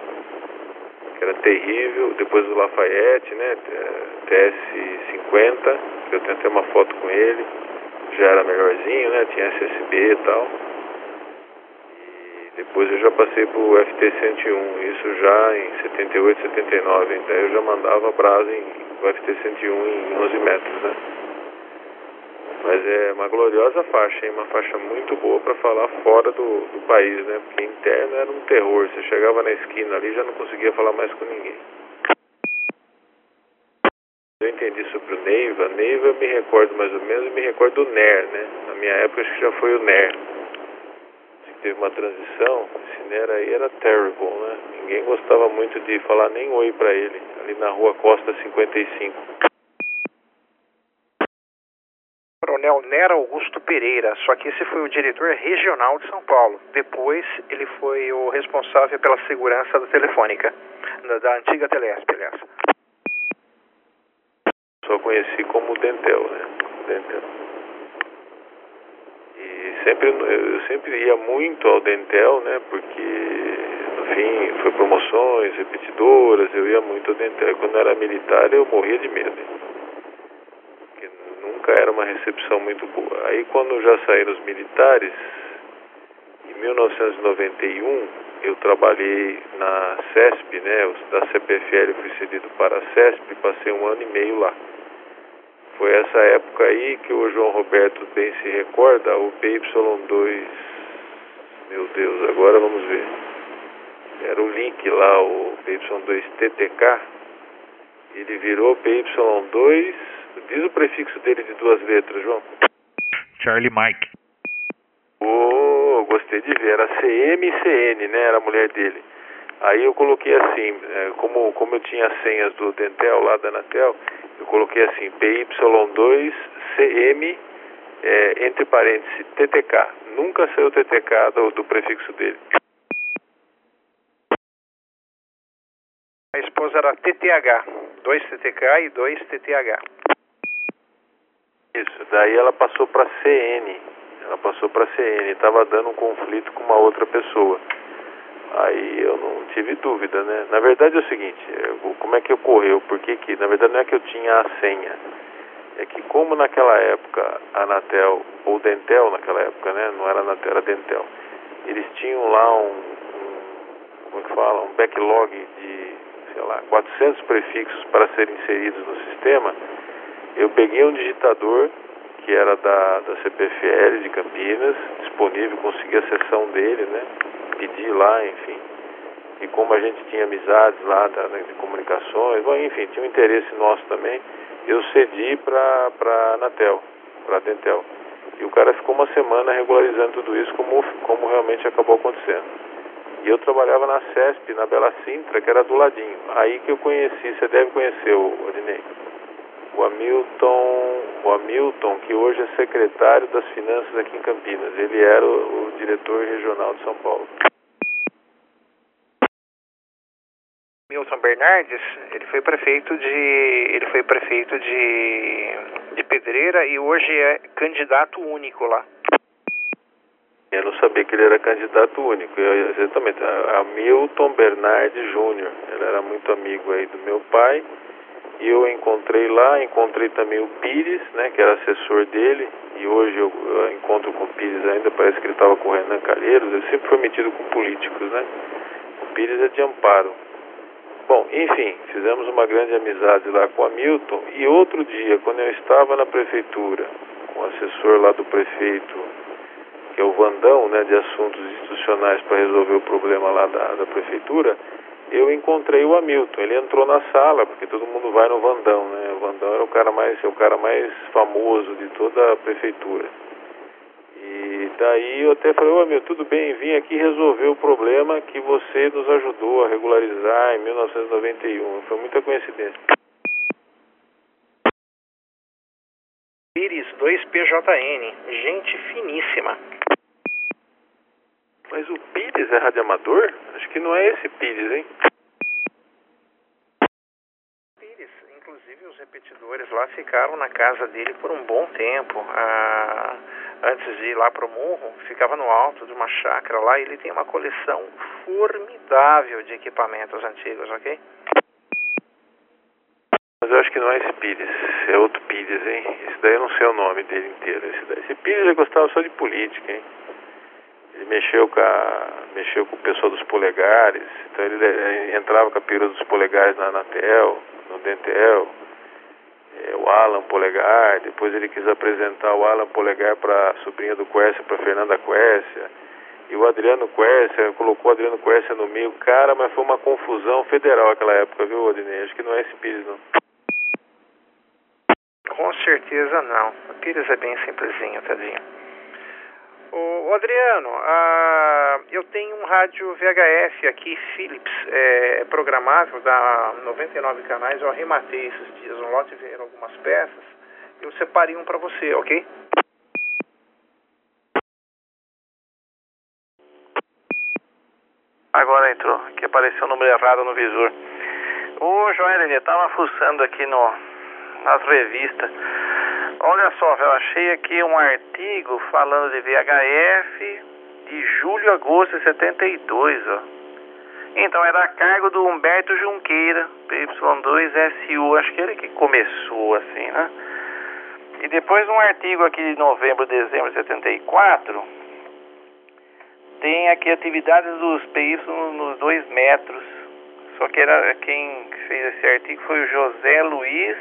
que era terrível. Depois o Lafayette, né? TS-50, que eu tenho até uma foto com ele. Já era melhorzinho, né? Tinha SSB e tal. E depois eu já passei pro FT-101, isso já em 78, 79. Então eu já mandava brasa em, o FT-101 em 11 metros, né? Mas é uma gloriosa faixa, hein? Uma faixa muito boa para falar fora do, do país, né? Porque interno era um terror. Você chegava na esquina ali já não conseguia falar mais com ninguém. Eu entendi sobre o Neiva. Neiva eu me recordo mais ou menos, eu me recordo do NER, né? Na minha época acho que já foi o NER. Teve uma transição, esse NER aí era terrible, né? Ninguém gostava muito de falar nem oi para ele, ali na rua Costa 55. Coronel Nera Augusto Pereira, só que esse foi o diretor regional de São Paulo. Depois ele foi o responsável pela segurança da telefônica, da, antiga Telesp, aliás. Só conheci como Dentel, né? Dentel. E sempre, eu sempre ia muito ao Dentel, né? Porque, no fim, foi promoções, repetidoras, eu ia muito ao Dentel. Quando eu era militar, eu morria de medo. Era uma recepção muito boa. Aí, quando já saíram os militares, em 1991, eu trabalhei na CESP, né? Da CPFL fui cedido para a CESP, passei um ano e meio lá. Foi essa época aí que o João Roberto bem se recorda, o PY2, meu Deus, agora vamos ver. Era o link lá, o PY2TTK, ele virou PY2, diz o prefixo dele de duas letras, João. Charlie Mike. Oh, gostei de ver, era CMCN, né, era a mulher dele. Aí eu coloquei assim, como, como eu tinha as senhas do Dentel lá da Anatel, eu coloquei assim, PY2CM, é, entre parênteses, TTK. Nunca saiu TTK do, do prefixo dele. A esposa era TTH, 2 TTK e 2 TTH. Isso, daí ela passou para CN. Ela passou para CN, estava dando um conflito com uma outra pessoa. Aí eu não tive dúvida, né? Na verdade é o seguinte, como é que ocorreu? Porque que, na verdade não é que eu tinha a senha, é que como naquela época a Anatel, ou Dentel naquela época, né? Não era Anatel, era Dentel. Eles tinham lá um, um como é que fala, um backlog de, sei lá, 400 prefixos para serem inseridos no sistema. Eu peguei um digitador que era da, da CPFL de Campinas, disponível, consegui a sessão dele, né? Pedi lá, enfim. E como a gente tinha amizades lá da, né, de comunicações, bom, enfim, tinha um interesse nosso também, eu cedi para a Anatel, para a Dentel. E o cara ficou uma semana regularizando tudo isso como, como realmente acabou acontecendo. E eu trabalhava na CESP, na Bela Sintra, que era do ladinho. Aí que eu conheci, você deve conhecer o Odinei. O Hamilton, o Hamilton, que hoje é secretário das Finanças aqui em Campinas. Ele era o, o diretor regional de São Paulo. Milton Bernardes, ele foi prefeito de ele foi prefeito de, de Pedreira e hoje é candidato único lá. Eu não sabia que ele era candidato único. Eu, exatamente, Hamilton Bernardes Júnior. Ele era muito amigo aí do meu pai. E eu encontrei lá, encontrei também o Pires, né, que era assessor dele. E hoje eu, encontro com o Pires ainda, parece que ele estava com o Renan Calheiros. Ele sempre foi metido com políticos, né? O Pires é de Amparo. Bom, enfim, fizemos uma grande amizade lá com o Hamilton. E outro dia, quando eu estava na prefeitura, com o assessor lá do prefeito, que é o Vandão, né, de assuntos institucionais para resolver o problema lá da, da prefeitura, eu encontrei o Hamilton. Ele entrou na sala, porque todo mundo vai no Vandão, né? O Vandão era o cara mais, é o cara mais famoso de toda a prefeitura. E daí eu até falei, ô Hamilton, tudo bem, vim aqui resolver o problema que você nos ajudou a regularizar em 1991. Foi muita coincidência. Pires 2PJN, gente finíssima. Mas o Pires é radioamador? Acho que não é esse Pires, hein? Pires, inclusive os repetidores lá ficaram na casa dele por um bom tempo. Ah, antes de ir lá pro morro, ficava no alto de uma chácara lá e ele tem uma coleção formidável de equipamentos antigos, ok? Mas eu acho que não é esse Pires, é outro Pires, hein? Esse daí eu não sei o nome dele inteiro. Esse, daí. esse Pires ele gostava só de política, hein? Mexeu com, a, mexeu com o pessoal dos polegares, então ele, ele entrava com a pira dos polegares na Anatel, no Dentel. é, o Alan Polegar, depois ele quis apresentar o Alan Polegar para a sobrinha do Quércia, para Fernanda Quércia, e o Adriano Quércia, colocou o Adriano Quércia no meio, cara, mas foi uma confusão federal aquela época, viu, Odinei? Acho que não é esse Pires, não. Com certeza não. O Pires é bem simplesinho, tadinho. O Adriano, ah, eu tenho um rádio VHF aqui, Philips, é, programável, dá 99 canais. Eu arrematei esses dias um lote, vieram algumas peças. Eu separei um para você, ok? Agora entrou, que apareceu o número errado no visor. Ô, Joel, eu tava fuçando aqui no, nas revistas. Olha só, eu achei aqui um artigo falando de VHF de julho a agosto de 72, ó. Então era a cargo do Humberto Junqueira, PY2SU, acho que ele que começou assim, né? E depois um artigo aqui de novembro, dezembro de 74, tem aqui atividades dos PY nos dois metros. Só que era quem fez esse artigo foi o José Luiz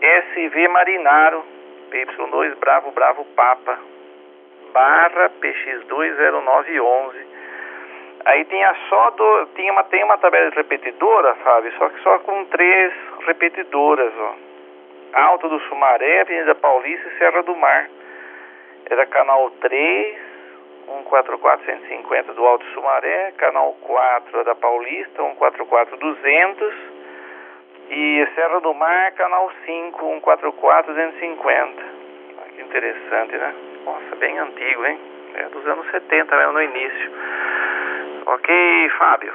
SV Marinaro, PY2 Bravo Bravo Papa, barra PX20911. Aí tinha só do, tinha uma, tem uma tabela de repetidora, Fábio, só que só com três repetidoras, ó. Alto do Sumaré, Avenida Paulista e Serra do Mar. Era canal 3, 144-150 do Alto Sumaré, canal 4 da Paulista, 144-200 e Serra do Mar, canal 5, 144-250. Ah, que interessante, né? Nossa, bem antigo, hein? É dos anos 70 mesmo, no início. Ok, Fábio.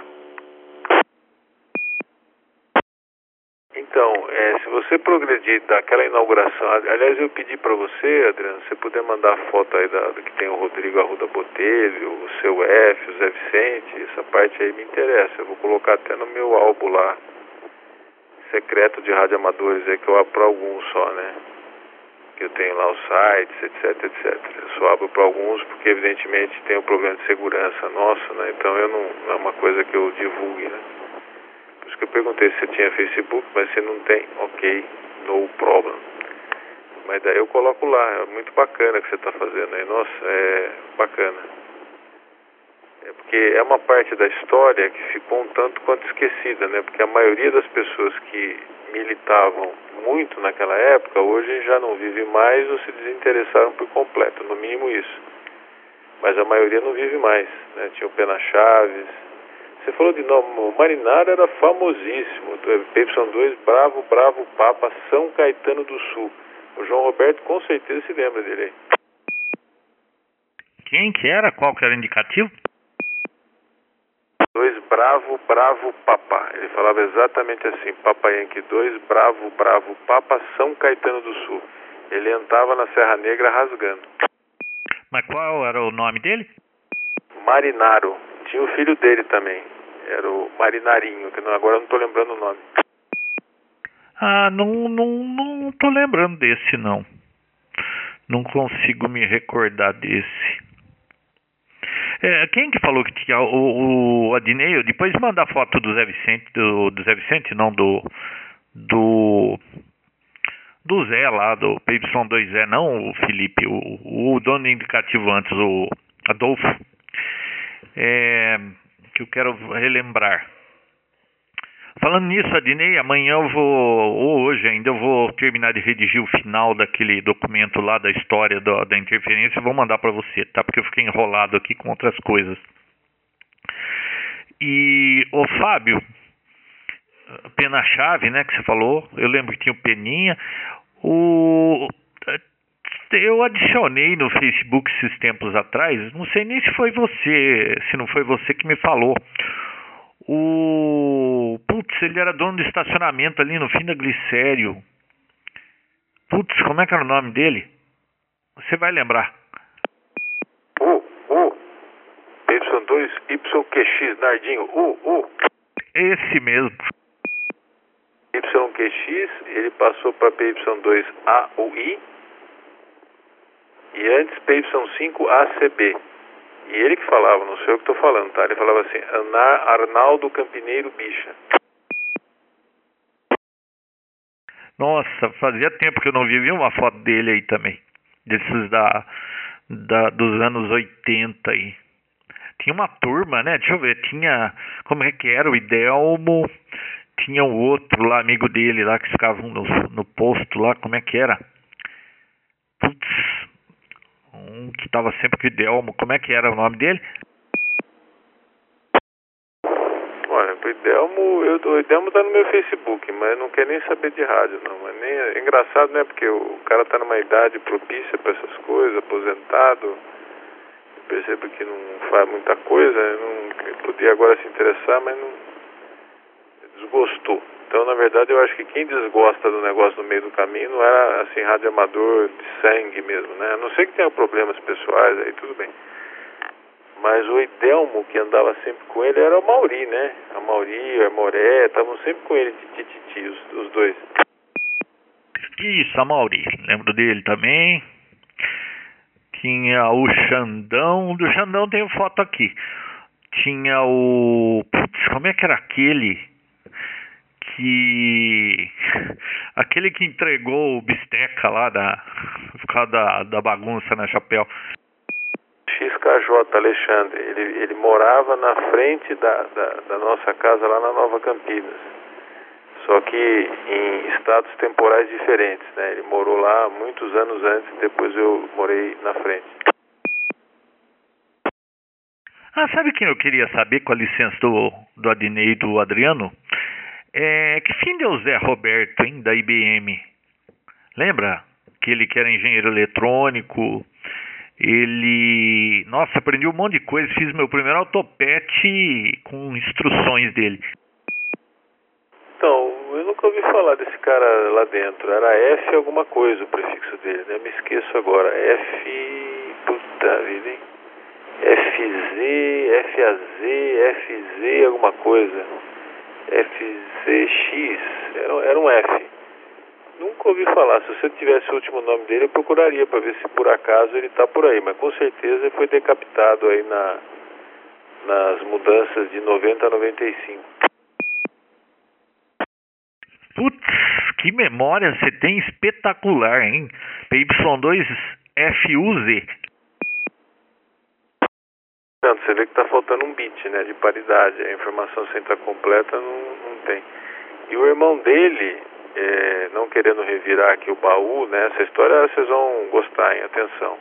Então, é, se você progredir daquela inauguração, aliás, eu pedi para você, Adriano, se você puder mandar a foto aí da, do que tem o Rodrigo Arruda Botelho, o seu F, o Zé Vicente, essa parte aí me interessa. Eu vou colocar até no meu álbum lá, secreto de rádio amadores, que eu abro para alguns só, né? Que eu tenho lá os sites, etc, etc. Eu só abro para alguns porque, evidentemente, tem um problema de segurança nosso, né? Então eu não, não é uma coisa que eu divulgue, né? Por isso que eu perguntei se você tinha Facebook, mas se não tem, ok, no problem. Mas daí eu coloco lá, é muito bacana que você está fazendo aí, nossa, é bacana. É porque é uma parte da história que ficou um tanto quanto esquecida, né? Porque a maioria das pessoas que militavam muito naquela época, hoje já não vive mais ou se desinteressaram por completo, no mínimo isso. Mas a maioria não vive mais, né? Tinha o Pena Chaves, você falou de nome, o Marinaro era famosíssimo. PY2, Bravo, Bravo, Papa, São Caetano do Sul. O João Roberto com certeza se lembra dele aí. Quem que era? Qual que era o indicativo? 2, Bravo, Bravo, Papa. Ele falava exatamente assim, Papa Yankee 2, Bravo, Bravo, Papa, São Caetano do Sul. Ele entrava na Serra Negra rasgando. Mas qual era o nome dele? Marinaro. Tinha o filho dele também. Era o Marinarinho, que não, agora eu não estou lembrando o nome. Ah, não, não, não tô lembrando desse não. Não consigo me recordar desse. É, quem que falou que tinha o, o Adnei? Depois manda a foto do Zé Vicente, do, do Zé Vicente, não do do do Zé lá, do PY2Z, não o Felipe, o, o dono indicativo antes, o Adolfo é, que eu quero relembrar. Falando nisso, Adnei, amanhã eu vou, ou hoje ainda, eu vou terminar de redigir o final daquele documento lá da história da, da interferência e vou mandar para você, tá? Porque eu fiquei enrolado aqui com outras coisas. E, o Fábio, Pena-Chave, né, que você falou, eu lembro que tinha o Peninha, o eu adicionei no Facebook esses tempos atrás, não sei nem se foi você, se não foi você que me falou. O. Putz, ele era dono do estacionamento ali no fim da Glicério. Putz, como é que era o nome dele? Você vai lembrar. O, o. Y2, YQX, Nardinho, o, o. Esse mesmo. YQX, ele passou para PY2AUI e antes PY5ACB. E ele que falava, não sei eu que estou falando, tá? Ele falava assim, Arnaldo Campineiro Bicha. Nossa, fazia tempo que eu não via uma foto dele aí também. Desses da, da dos anos 80 aí. Tinha uma turma, né? Deixa eu ver, tinha. Como é que era? O Idelmo. Tinha o outro lá, amigo dele lá, que ficava no, no posto lá, como é que era? Putz, um que estava sempre com o Idelmo, como é que era o nome dele? Olha, o Idelmo, eu, o Idelmo tá no meu Facebook, mas não quer nem saber de rádio, não. Mas nem, é engraçado, né? Porque o cara tá numa idade propícia para essas coisas, aposentado. Percebo que não faz muita coisa, não podia agora se interessar, mas não desgostou. Então, na verdade, eu acho que quem desgosta do negócio no meio do caminho não era assim rádio amador de sangue mesmo, né? A não ser que tenha problemas pessoais aí, tudo bem. Mas o Idelmo, que andava sempre com ele, era o Mauri, né? A Mauri, a Moré, estavam sempre com ele, de tititi, os, os dois. Isso, a Mauri, lembro dele também. Tinha o Xandão, do Xandão tem foto aqui. Tinha o. Putz, como é que era aquele? Que. Aquele que entregou o bisteca lá da. Por causa da, da bagunça na chapéu. XKJ Alexandre, ele, ele morava na frente da, da, da, nossa casa lá na Nova Campinas. Só que em estados temporais diferentes, né? Ele morou lá muitos anos antes, depois eu morei na frente. Ah, sabe quem eu queria saber com a licença do, do Adnei e do Adriano? É, que fim deu Zé Roberto, hein, da IBM? Lembra? Aquele que era engenheiro eletrônico, ele. Nossa, aprendi um monte de coisa. Fiz meu primeiro autopete com instruções dele. Então, eu nunca ouvi falar desse cara lá dentro. Era F alguma coisa o prefixo dele, né? Me esqueço agora. F. Puta vida, hein? FZ, FAZ, FZ alguma coisa. FZX. Era, era um F. Nunca ouvi falar. Se você tivesse o último nome dele, eu procuraria para ver se por acaso ele está por aí. Mas com certeza ele foi decapitado aí na, nas mudanças de 90 a 95. Putz, que memória você tem espetacular, hein? PY2FUZ. Você vê que está faltando um bit, né, de paridade. A informação sem estar completa não, não tem. E o irmão dele, é, não querendo revirar aqui o baú, né? Essa história vocês vão gostar, hein? Atenção.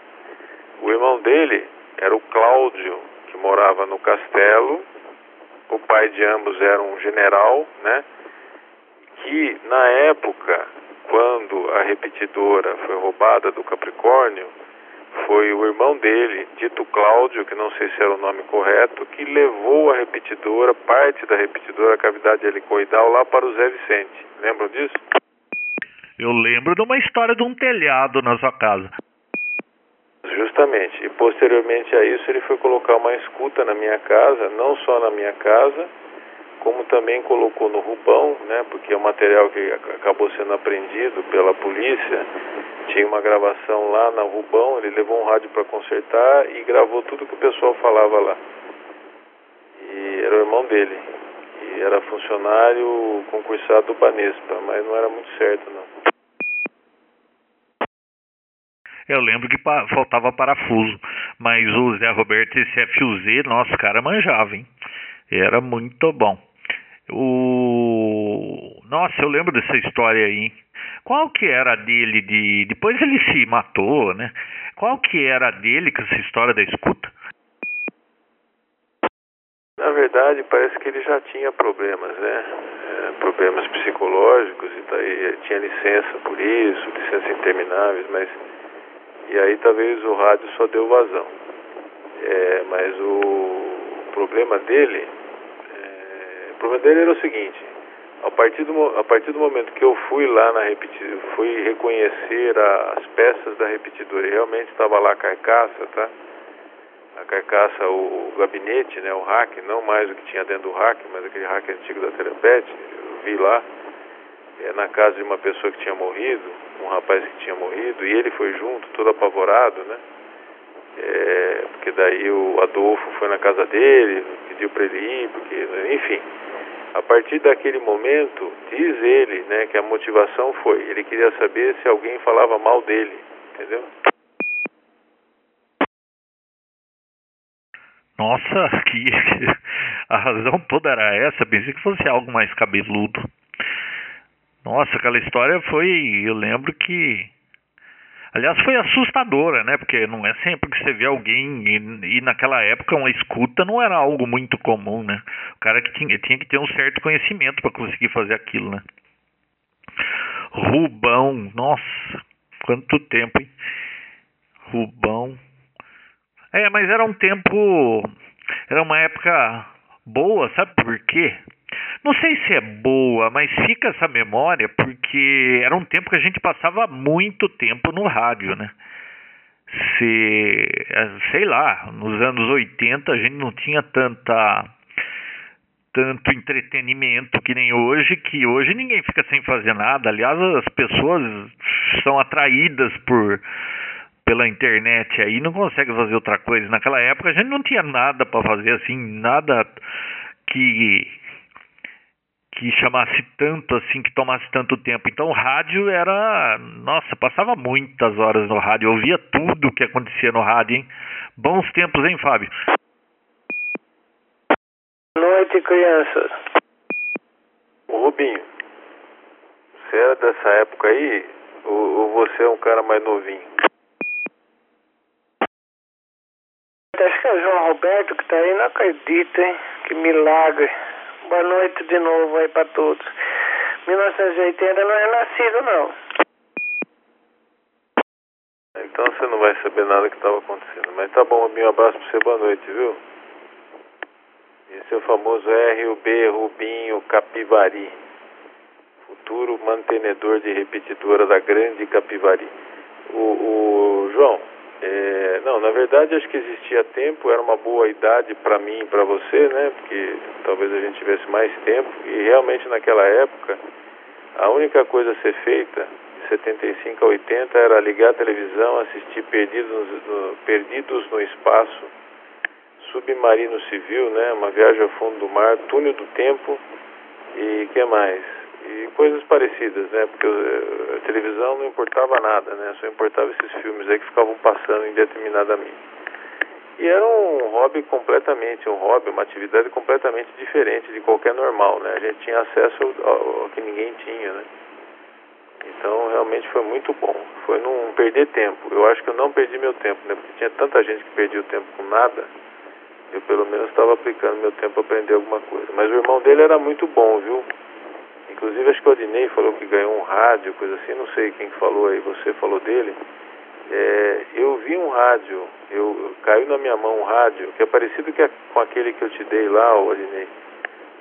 O irmão dele era o Cláudio, que morava no castelo. O pai de ambos era um general, né? Que na época, quando a repetidora foi roubada do Capricórnio, foi o irmão dele, dito Cláudio, que não sei se era o nome correto, que levou a repetidora, parte da repetidora, a cavidade helicoidal, lá para o Zé Vicente. Lembram disso? Eu lembro de uma história de um telhado na sua casa. Justamente. E posteriormente a isso, ele foi colocar uma escuta na minha casa, não só na minha casa, como também colocou no Rubão, né, porque é um material que acabou sendo apreendido pela polícia. Tinha uma gravação lá na Rubão, ele levou um rádio para consertar e gravou tudo que o pessoal falava lá. E era o irmão dele, e era funcionário concursado do Banespa, mas não era muito certo não. Eu lembro que faltava parafuso, mas o Zé Roberto esse FUZ, nosso cara manjava, hein? Era muito bom. O Nossa, eu lembro dessa história aí. Qual que era dele de depois ele se matou, né? Qual que era dele com essa história da escuta? Na verdade, parece que ele já tinha problemas, né? É, problemas psicológicos e daí tinha licença por isso, licença intermináveis, mas e aí talvez o rádio só deu vazão. É, mas o problema dele, é, o problema dele era o seguinte, a partir, do, a partir do momento que eu fui lá na repetidora, fui reconhecer a, as peças da repetidora e realmente estava lá a carcaça, tá? A carcaça, o, o, gabinete, né, o rack, não mais o que tinha dentro do rack, mas aquele rack antigo da Telepete, eu vi lá, é, na casa de uma pessoa que tinha morrido, um rapaz que tinha morrido, e ele foi junto, todo apavorado, né? É, porque daí o Adolfo foi na casa dele, pediu para ele ir, porque, enfim. A partir daquele momento, diz ele, né, que a motivação foi, ele queria saber se alguém falava mal dele, entendeu? Nossa, que a razão toda era essa, pensei que fosse algo mais cabeludo. Nossa, aquela história foi, eu lembro que Aliás, foi assustadora, né? Porque não é sempre que você vê alguém e, e, naquela época uma escuta não era algo muito comum, né? O cara que tinha, tinha que ter um certo conhecimento para conseguir fazer aquilo, né? Rubão, nossa, quanto tempo, hein? Rubão. É, mas era um tempo, era uma época boa, sabe por quê? Não sei se é boa, mas fica essa memória porque era um tempo que a gente passava muito tempo no rádio, né? Se, eh, sei lá, nos anos 80 a gente não tinha tanta tanto entretenimento que nem hoje, que hoje ninguém fica sem fazer nada. Aliás, as pessoas são atraídas por pela internet aí, não conseguem fazer outra coisa. Naquela época a gente não tinha nada para fazer assim, nada que que chamasse tanto assim, que tomasse tanto tempo. Então o rádio era, nossa, passava muitas horas no rádio, eu ouvia tudo o que acontecia no rádio, hein? Bons tempos, hein, Fábio? Boa noite, crianças. Ô Rubinho, você era dessa época aí ou, ou você é um cara mais novinho? Acho que é João Roberto que tá aí, não acredito, hein? Que milagre. Boa noite de novo aí para todos. 1980 não é nascido, não. Então você não vai saber nada que estava acontecendo. Mas tá bom, um abraço para você, boa noite, viu? Esse é o famoso RUB Rubinho Capivari, futuro mantenedor de repetidora da Grande Capivari. O, o João, é, não, na verdade acho que existia tempo, era uma boa idade para mim e para você, né? Porque talvez a gente tivesse mais tempo e realmente naquela época a única coisa a ser feita de 75 a 80 era ligar a televisão, assistir Perdidos no, Perdidos no Espaço, Submarino Civil, né? Uma viagem ao fundo do mar, Túnel do Tempo e que mais? E coisas parecidas, né? Porque eh, a televisão não importava nada, né? Só importava esses filmes aí que ficavam passando indeterminadamente. E era um hobby completamente, um hobby, uma atividade completamente diferente de qualquer normal, né? A gente tinha acesso ao, ao que ninguém tinha, né? Então realmente foi muito bom. Foi não perder tempo. Eu acho que eu não perdi meu tempo, né? Porque tinha tanta gente que perdia o tempo com nada. Eu pelo menos estava aplicando meu tempo a aprender alguma coisa. Mas o irmão dele era muito bom, viu? Inclusive acho que o Odinei falou que ganhou um rádio, coisa assim, não sei quem falou aí, você falou dele. É, eu vi um rádio, eu, caiu na minha mão um rádio, que é parecido que é com aquele que eu te dei lá, o Odinei,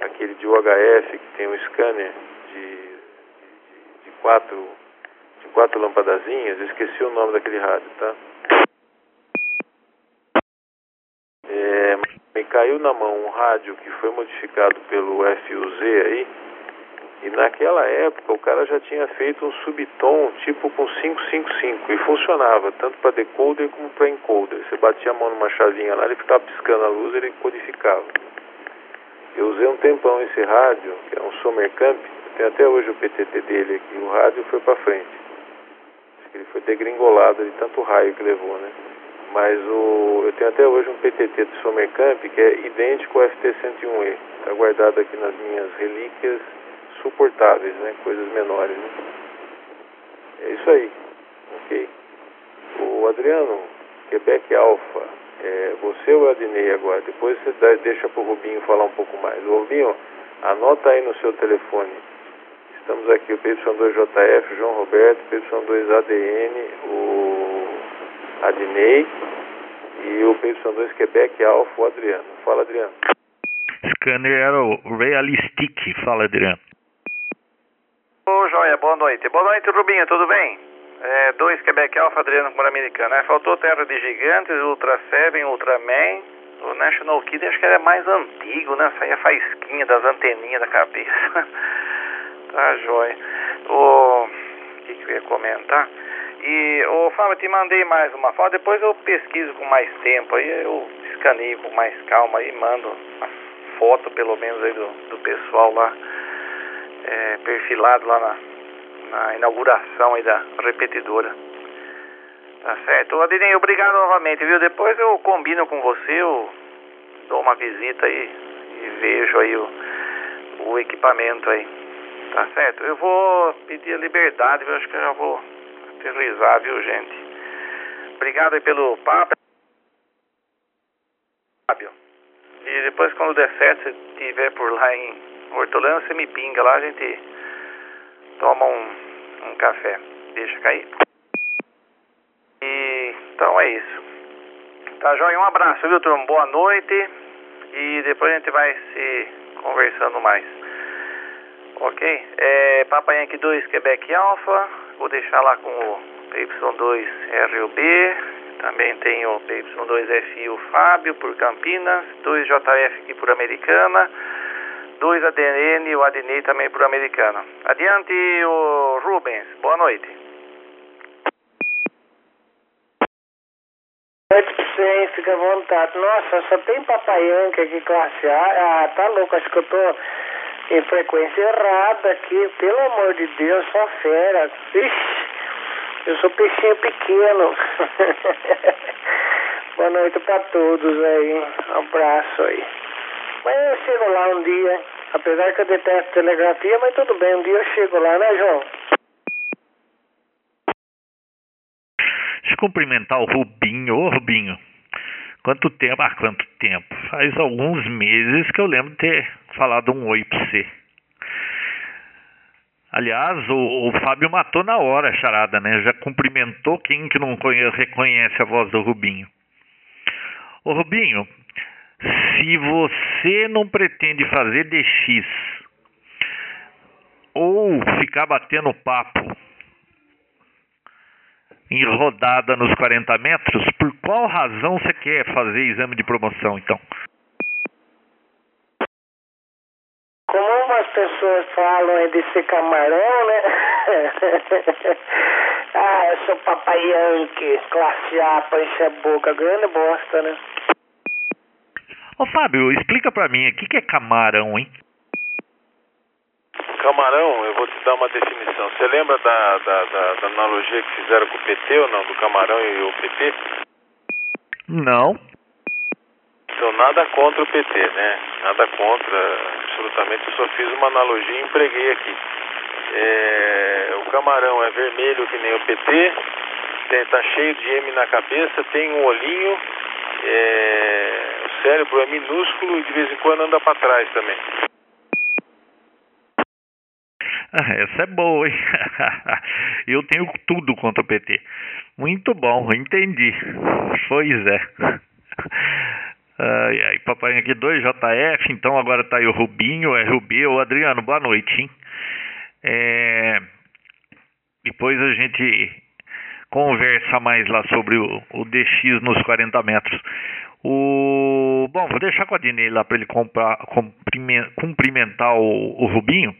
aquele de UHF que tem um scanner de, de, de quatro de quatro lampadazinhas, esqueci o nome daquele rádio, tá? É, me caiu na mão um rádio que foi modificado pelo FUZ aí, e naquela época o cara já tinha feito um subtom tipo com 555 e funcionava tanto para decoder como para encoder. Você batia a mão numa chavinha lá, ele ficava piscando a luz, ele codificava. Eu usei um tempão esse rádio, que é um Sommercamp, tem até hoje o PTT dele aqui, o rádio foi para frente. Acho que ele foi degringolado de tanto raio que levou, né? Mas o, eu tenho até hoje um PTT de Sommercamp que é idêntico ao FT101E. Está guardado aqui nas minhas relíquias suportáveis, né? Coisas menores, né? É isso aí, ok? O Adriano, Quebec Alpha, é, você ou o Adnei agora? Depois você dá, deixa para o Rubinho falar um pouco mais. O Rubinho, anota aí no seu telefone. Estamos aqui, o PY2JF, João Roberto, PY2ADN, o Adnei e o PY2 Quebec Alpha, o Adriano. Fala, Adriano. Scanner era o Realistic, fala, Adriano. Ô, Joia, boa noite. Boa noite, Rubinho, tudo bem? É, dois Quebec Alpha, Adriano por Americana. Né? Faltou Terra de Gigantes, Ultra Seven, Ultraman. O National Kid acho que era mais antigo, né? Saía faísquinha das anteninhas da cabeça. tá, joia. O que, que eu ia comentar? E, ô, Fábio, te mandei mais uma foto. Depois eu pesquiso com mais tempo aí. Eu escaneio com mais calma e mando as foto, pelo menos, aí do, do pessoal lá, é, perfilado lá na, na inauguração aí da repetidora. Tá certo? Adinei, obrigado novamente, viu? Depois eu combino com você, eu dou uma visita aí e vejo aí o, o equipamento aí. Tá certo? Eu vou pedir a liberdade, eu acho que eu já vou aterrizar, viu, gente? Obrigado aí pelo papo. E depois quando der certo, se estiver por lá em Hortolândia, você me pinga lá, a gente toma um, um café. Deixa cair. E então é isso. Tá, João? Um abraço, viu, turma? Boa noite. E depois a gente vai se conversando mais. Ok? É, Papai Yankee 2 Quebec Alpha. Vou deixar lá com o PY2 RUB. Também tem o PY2FI Fábio por Campinas. 2JF aqui por Americana. 2 ADN e o Adnei também por Americana. Adiante, o Rubens. Boa noite. Noite pra você, hein? Fica à vontade. Nossa, só tem papaianca aqui, classe A. Ah, tá louco, acho que eu tô em frequência errada aqui. Pelo amor de Deus, só fera. Ixi, eu sou peixinho pequeno. Boa noite pra todos aí. Um abraço aí. Mas eu chego lá um dia, apesar que eu detesto telegrafia, mas tudo bem, um dia eu chego lá, né, João? Deixa eu cumprimentar o Rubinho. Ô, Rubinho, quanto tempo? Ah, quanto tempo? Faz alguns meses que eu lembro de ter falado um oi pra você. Aliás, o, o Fábio matou na hora a charada, né? Já cumprimentou quem que não conhece, reconhece a voz do Rubinho. Ô, Rubinho, se você não pretende fazer DX ou ficar batendo papo em rodada nos 40 metros, por qual razão você quer fazer exame de promoção, então? Como umas pessoas falam é de ser camarão, né? ah, eu sou papai Yankee, classe A, pra encher a boca, grande bosta, né? Ô Fábio, explica pra mim, o que, que é camarão, hein? Camarão, eu vou te dar uma definição. Você lembra da, da, da, da analogia que fizeram com o PT ou não? Do camarão e o PT? Não. Então, nada contra o PT, né? Nada contra, absolutamente. Eu só fiz uma analogia e empreguei aqui. É, o camarão é vermelho que nem o PT, tem, tá cheio de M na cabeça, tem um olhinho, é, cérebro é minúsculo e de vez em quando anda para trás também. Ah, essa é boa, hein? Eu tenho tudo contra o PT. Muito bom, entendi. Pois é. Ai, ai, papai aqui 2JF, então agora tá aí o Rubinho, é RUB, o Adriano, boa noite, hein? É... Depois a gente conversa mais lá sobre o, o DX nos 40 metros. O bom, vou deixar com a Dinei lá para ele comprar, cumprimentar o, o Rubinho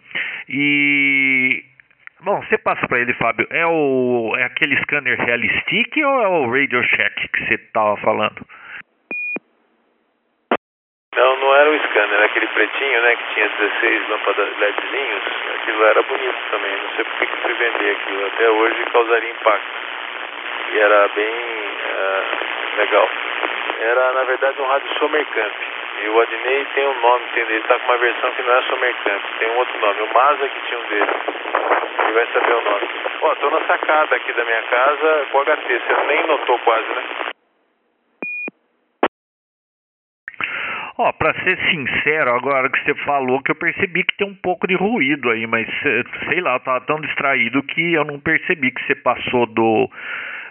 e bom, você passa para ele, Fábio, é o é aquele scanner Realistic ou é o Radio Shack que você estava falando? Não, não era o scanner, era aquele pretinho, né, que tinha 16 lâmpadas LEDzinhos. Aquilo era bonito também, não sei por que fui vender aquilo. Até hoje causaria impacto. E era bem uh, legal. Era, na verdade, um rádio Somercamp. E o Adnei tem um nome, tem, ele tá com uma versão que não é Somercamp, tem um outro nome. O Mazda que tinha um deles. Ele vai saber o nome. Ó, tô na sacada aqui da minha casa com HT, você nem notou quase, né? Ó, pra ser sincero, agora que você falou que eu percebi que tem um pouco de ruído aí, mas sei lá, eu tava tão distraído que eu não percebi que você passou do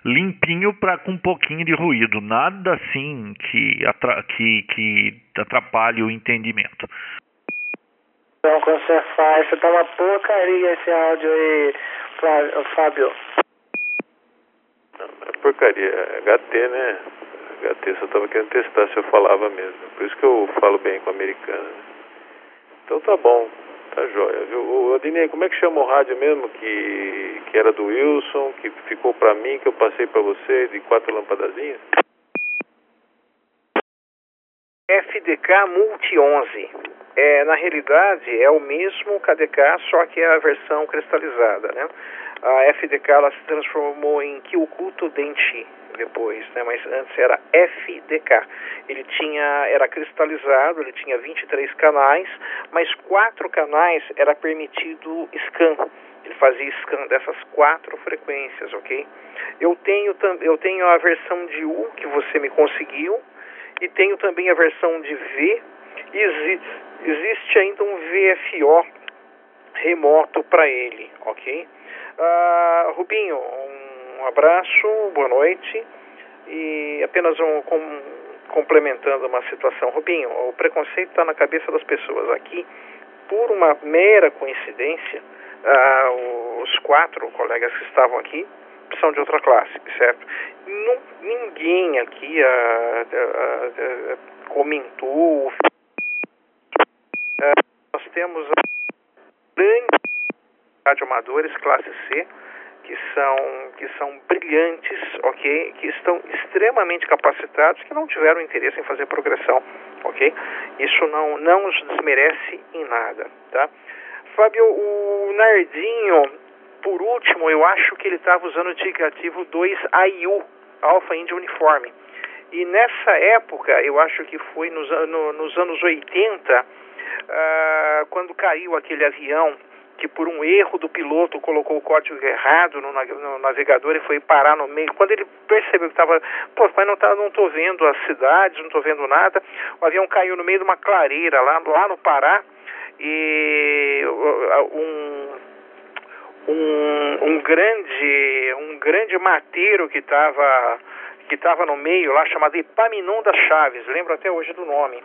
limpinho para com um pouquinho de ruído, nada assim que, atra que, que atrapalhe o entendimento. Não, quando você faz, você tá uma porcaria esse áudio aí, Fábio. É porcaria, é HT, né? HT só tava querendo testar se eu falava mesmo. Por isso que eu falo bem com a americana. Né? Então tá bom, tá jóia. Viu? Adinei, como é que chama o rádio mesmo que, que era do Wilson, que ficou pra mim, que eu passei pra você, de quatro lampadazinhas? FDK Multi 11. É, na realidade, é o mesmo KDK, só que é a versão cristalizada, né? A FDK ela se transformou em Kyukuto Denshi depois, né? Mas antes era FDK. Ele tinha era cristalizado, ele tinha 23 canais, mas quatro canais era permitido scan. Ele fazia scan dessas quatro frequências, ok? Eu tenho eu tenho a versão de U que você me conseguiu e tenho também a versão de V. Exi existe ainda um VFO remoto para ele, ok? Uh, Rubinho, um abraço, boa noite. E apenas um com, complementando uma situação. Rubinho, o preconceito está na cabeça das pessoas. Aqui, por uma mera coincidência, uh, os quatro colegas que estavam aqui são de outra classe, certo? Ninguém aqui uh, comentou. nós temos grandes radioamadores classe C que são que são brilhantes, ok, que estão extremamente capacitados, que não tiveram interesse em fazer progressão, ok. Isso não não os desmerece em nada, tá? Fábio, o Nardinho, por último, eu acho que ele estava usando o indicativo 2AIU, Alpha India Uniforme. E nessa época, eu acho que foi nos, no, nos anos 80, uh, ah, quando caiu aquele avião que por um erro do piloto colocou o código errado no, no navegador e foi parar no meio. Quando ele percebeu que estava, pô, mas não tá, não tô vendo as cidades, não tô vendo nada. O avião caiu no meio de uma clareira lá, lá no Pará e um um, um grande um grande mateiro que estava que estava no meio lá chamado Epaminondas Chaves, lembro até hoje do nome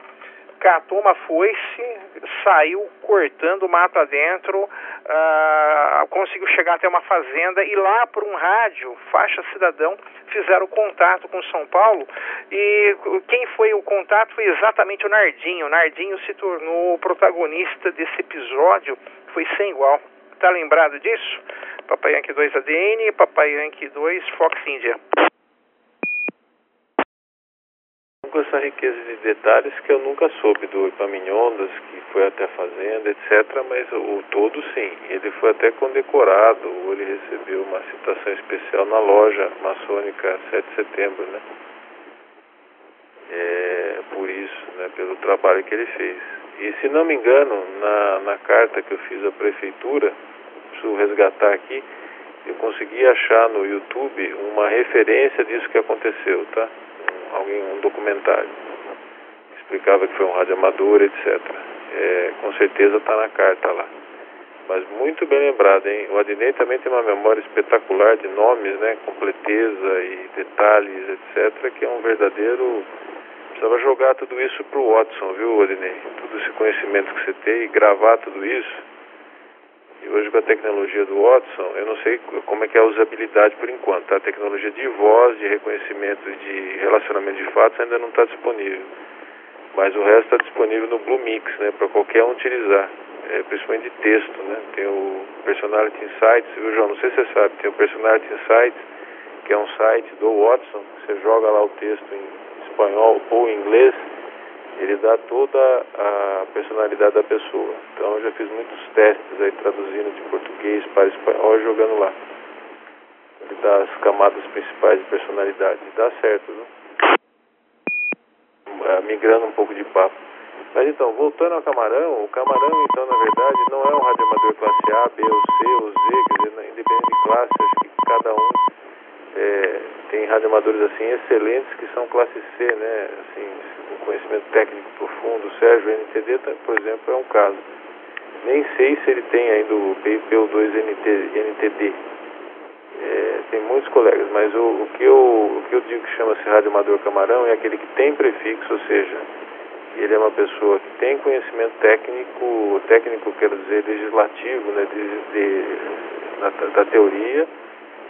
catou uma foice, saiu cortando mato dentro, uh, conseguiu chegar até uma fazenda e lá por um rádio, faixa cidadão, fizeram contato com São Paulo e quem foi o contato foi exatamente o Nardinho. O Nardinho se tornou o protagonista desse episódio, foi sem igual. Tá lembrado disso? Papai Yankee 2 ADN Papai Yankee 2 Fox India com essa riqueza de detalhes que eu nunca soube do Epaminondas, que foi até a fazenda, etc. Mas o todo sim. Ele foi até condecorado, ele recebeu uma citação especial na loja maçônica 7 de setembro, né? É, por isso, né, pelo trabalho que ele fez. E se não me engano, na, na carta que eu fiz à prefeitura, preciso resgatar aqui, eu consegui achar no YouTube uma referência disso que aconteceu, tá? Alguém, um documentário. Explicava que foi um rádio amador, etc. É, com certeza está na carta lá. Mas muito bem lembrado, hein? O Adnei também tem uma memória espetacular de nomes, né? Completeza e detalhes, etc. Que é um verdadeiro. Precisava jogar tudo isso para o Watson, viu, Adnei? Todo esse conhecimento que você tem e gravar tudo isso e hoje com a tecnologia do Watson, eu não sei como é que é a usabilidade por enquanto. A tecnologia de voz, de reconhecimento de relacionamento de fatos ainda não está disponível. Mas o resto está disponível no Blue Mix, né, para qualquer um utilizar, é, principalmente de texto, né. Tem o Personality Insights, viu João? Não sei se você sabe, tem o Personality Insights, que é um site do Watson, você joga lá o texto em espanhol ou em inglês, ele dá toda a personalidade da pessoa. Então eu já fiz muitos testes aí traduzindo de português para espanhol jogando lá. Ele dá as camadas principais de personalidade. Dá certo, viu? É, migrando um pouco de papo. Mas então, voltando ao camarão, o camarão então na verdade não é um radioamador classe A, B ou C ou Z, quer dizer, independente de classe, acho que cada um é, tem radioamadores assim excelentes que são classe C, né? Assim, com conhecimento técnico profundo. O Sérgio NTD, tá, por exemplo, é um caso. Nem sei se ele tem ainda o PIPO2 NTD. É, tem muitos colegas, mas o, o, que eu, o que eu digo que chama-se radioamador camarão é aquele que tem prefixo, ou seja, ele é uma pessoa que tem conhecimento técnico, técnico quero dizer legislativo, né, de, de, da, da teoria,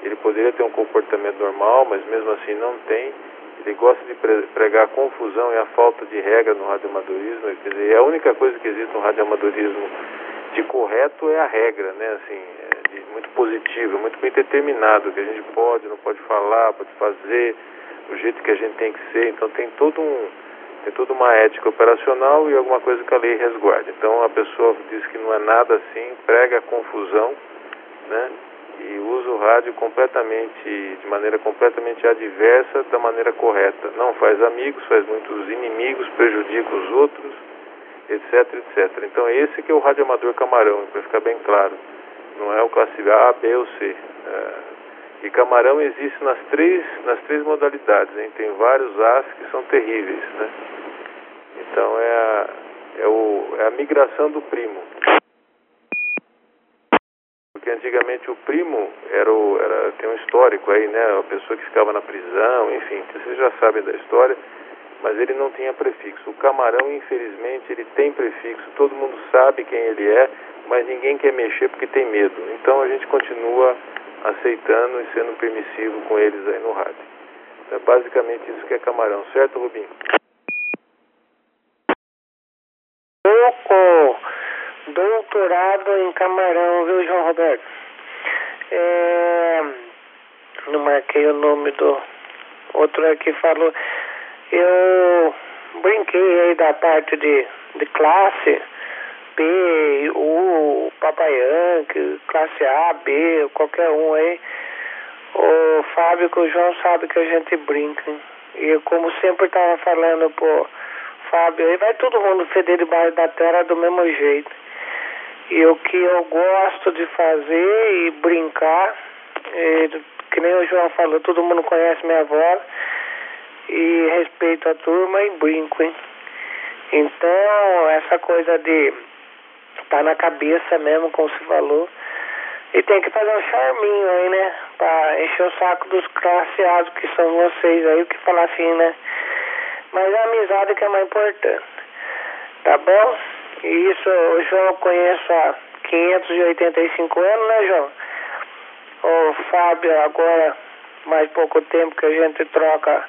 ele poderia ter um comportamento normal, mas mesmo assim não tem. Ele gosta de pregar a confusão e a falta de regra no radioamadorismo. Quer dizer, a única coisa que existe no radioamadorismo de correto é a regra, né? Assim, é muito positivo, muito bem determinado, que a gente pode, não pode falar, pode fazer, do jeito que a gente tem que ser. Então tem todo um Tem toda uma ética operacional e alguma coisa que a lei resguarda. Então a pessoa diz que não é nada assim, prega a confusão, né? E usa o rádio completamente, de maneira completamente adversa da maneira correta. Não faz amigos, faz muitos inimigos, prejudica os outros, etc, etc. Então esse que é o rádio amador camarão, para ficar bem claro. Não é o classe A, B ou C. É... E camarão existe nas três, nas três modalidades. Hein? Tem vários As que são terríveis. Né? Então é a, é, o, é a migração do primo. Porque antigamente o primo era, o, era tem um histórico aí, né? A pessoa que ficava na prisão, enfim, vocês já sabem da história, mas ele não tinha prefixo. O camarão, infelizmente, ele tem prefixo, todo mundo sabe quem ele é, mas ninguém quer mexer porque tem medo. Então a gente continua aceitando e sendo permissivo com eles aí no rádio. É basicamente isso que é camarão, certo, Rubinho? Pouco doutorado em camarão, viu, João Roberto? É... Não marquei o nome do outro aqui falou. Eu brinquei aí da parte de, de classe B, U, Papai Yankee, classe A, B, qualquer um aí. O Fábio com o João sabe que a gente brinca. Hein? E como sempre tava falando pro Fábio, aí vai todo mundo feder debaixo da terra do mesmo jeito. E o que eu gosto de fazer e brincar, e, que nem o João falou, todo mundo conhece minha voz e respeito a turma e brinco, hein? Então, essa coisa de tá na cabeça mesmo, como se falou. E tem que fazer um charminho aí, né? Pra encher o saco dos classeados que são vocês aí, o que falar assim, né? Mas a amizade que é mais importante. Tá bom? Isso o João conheço há 585 anos, né, João? O Fábio agora, mais pouco tempo que a gente troca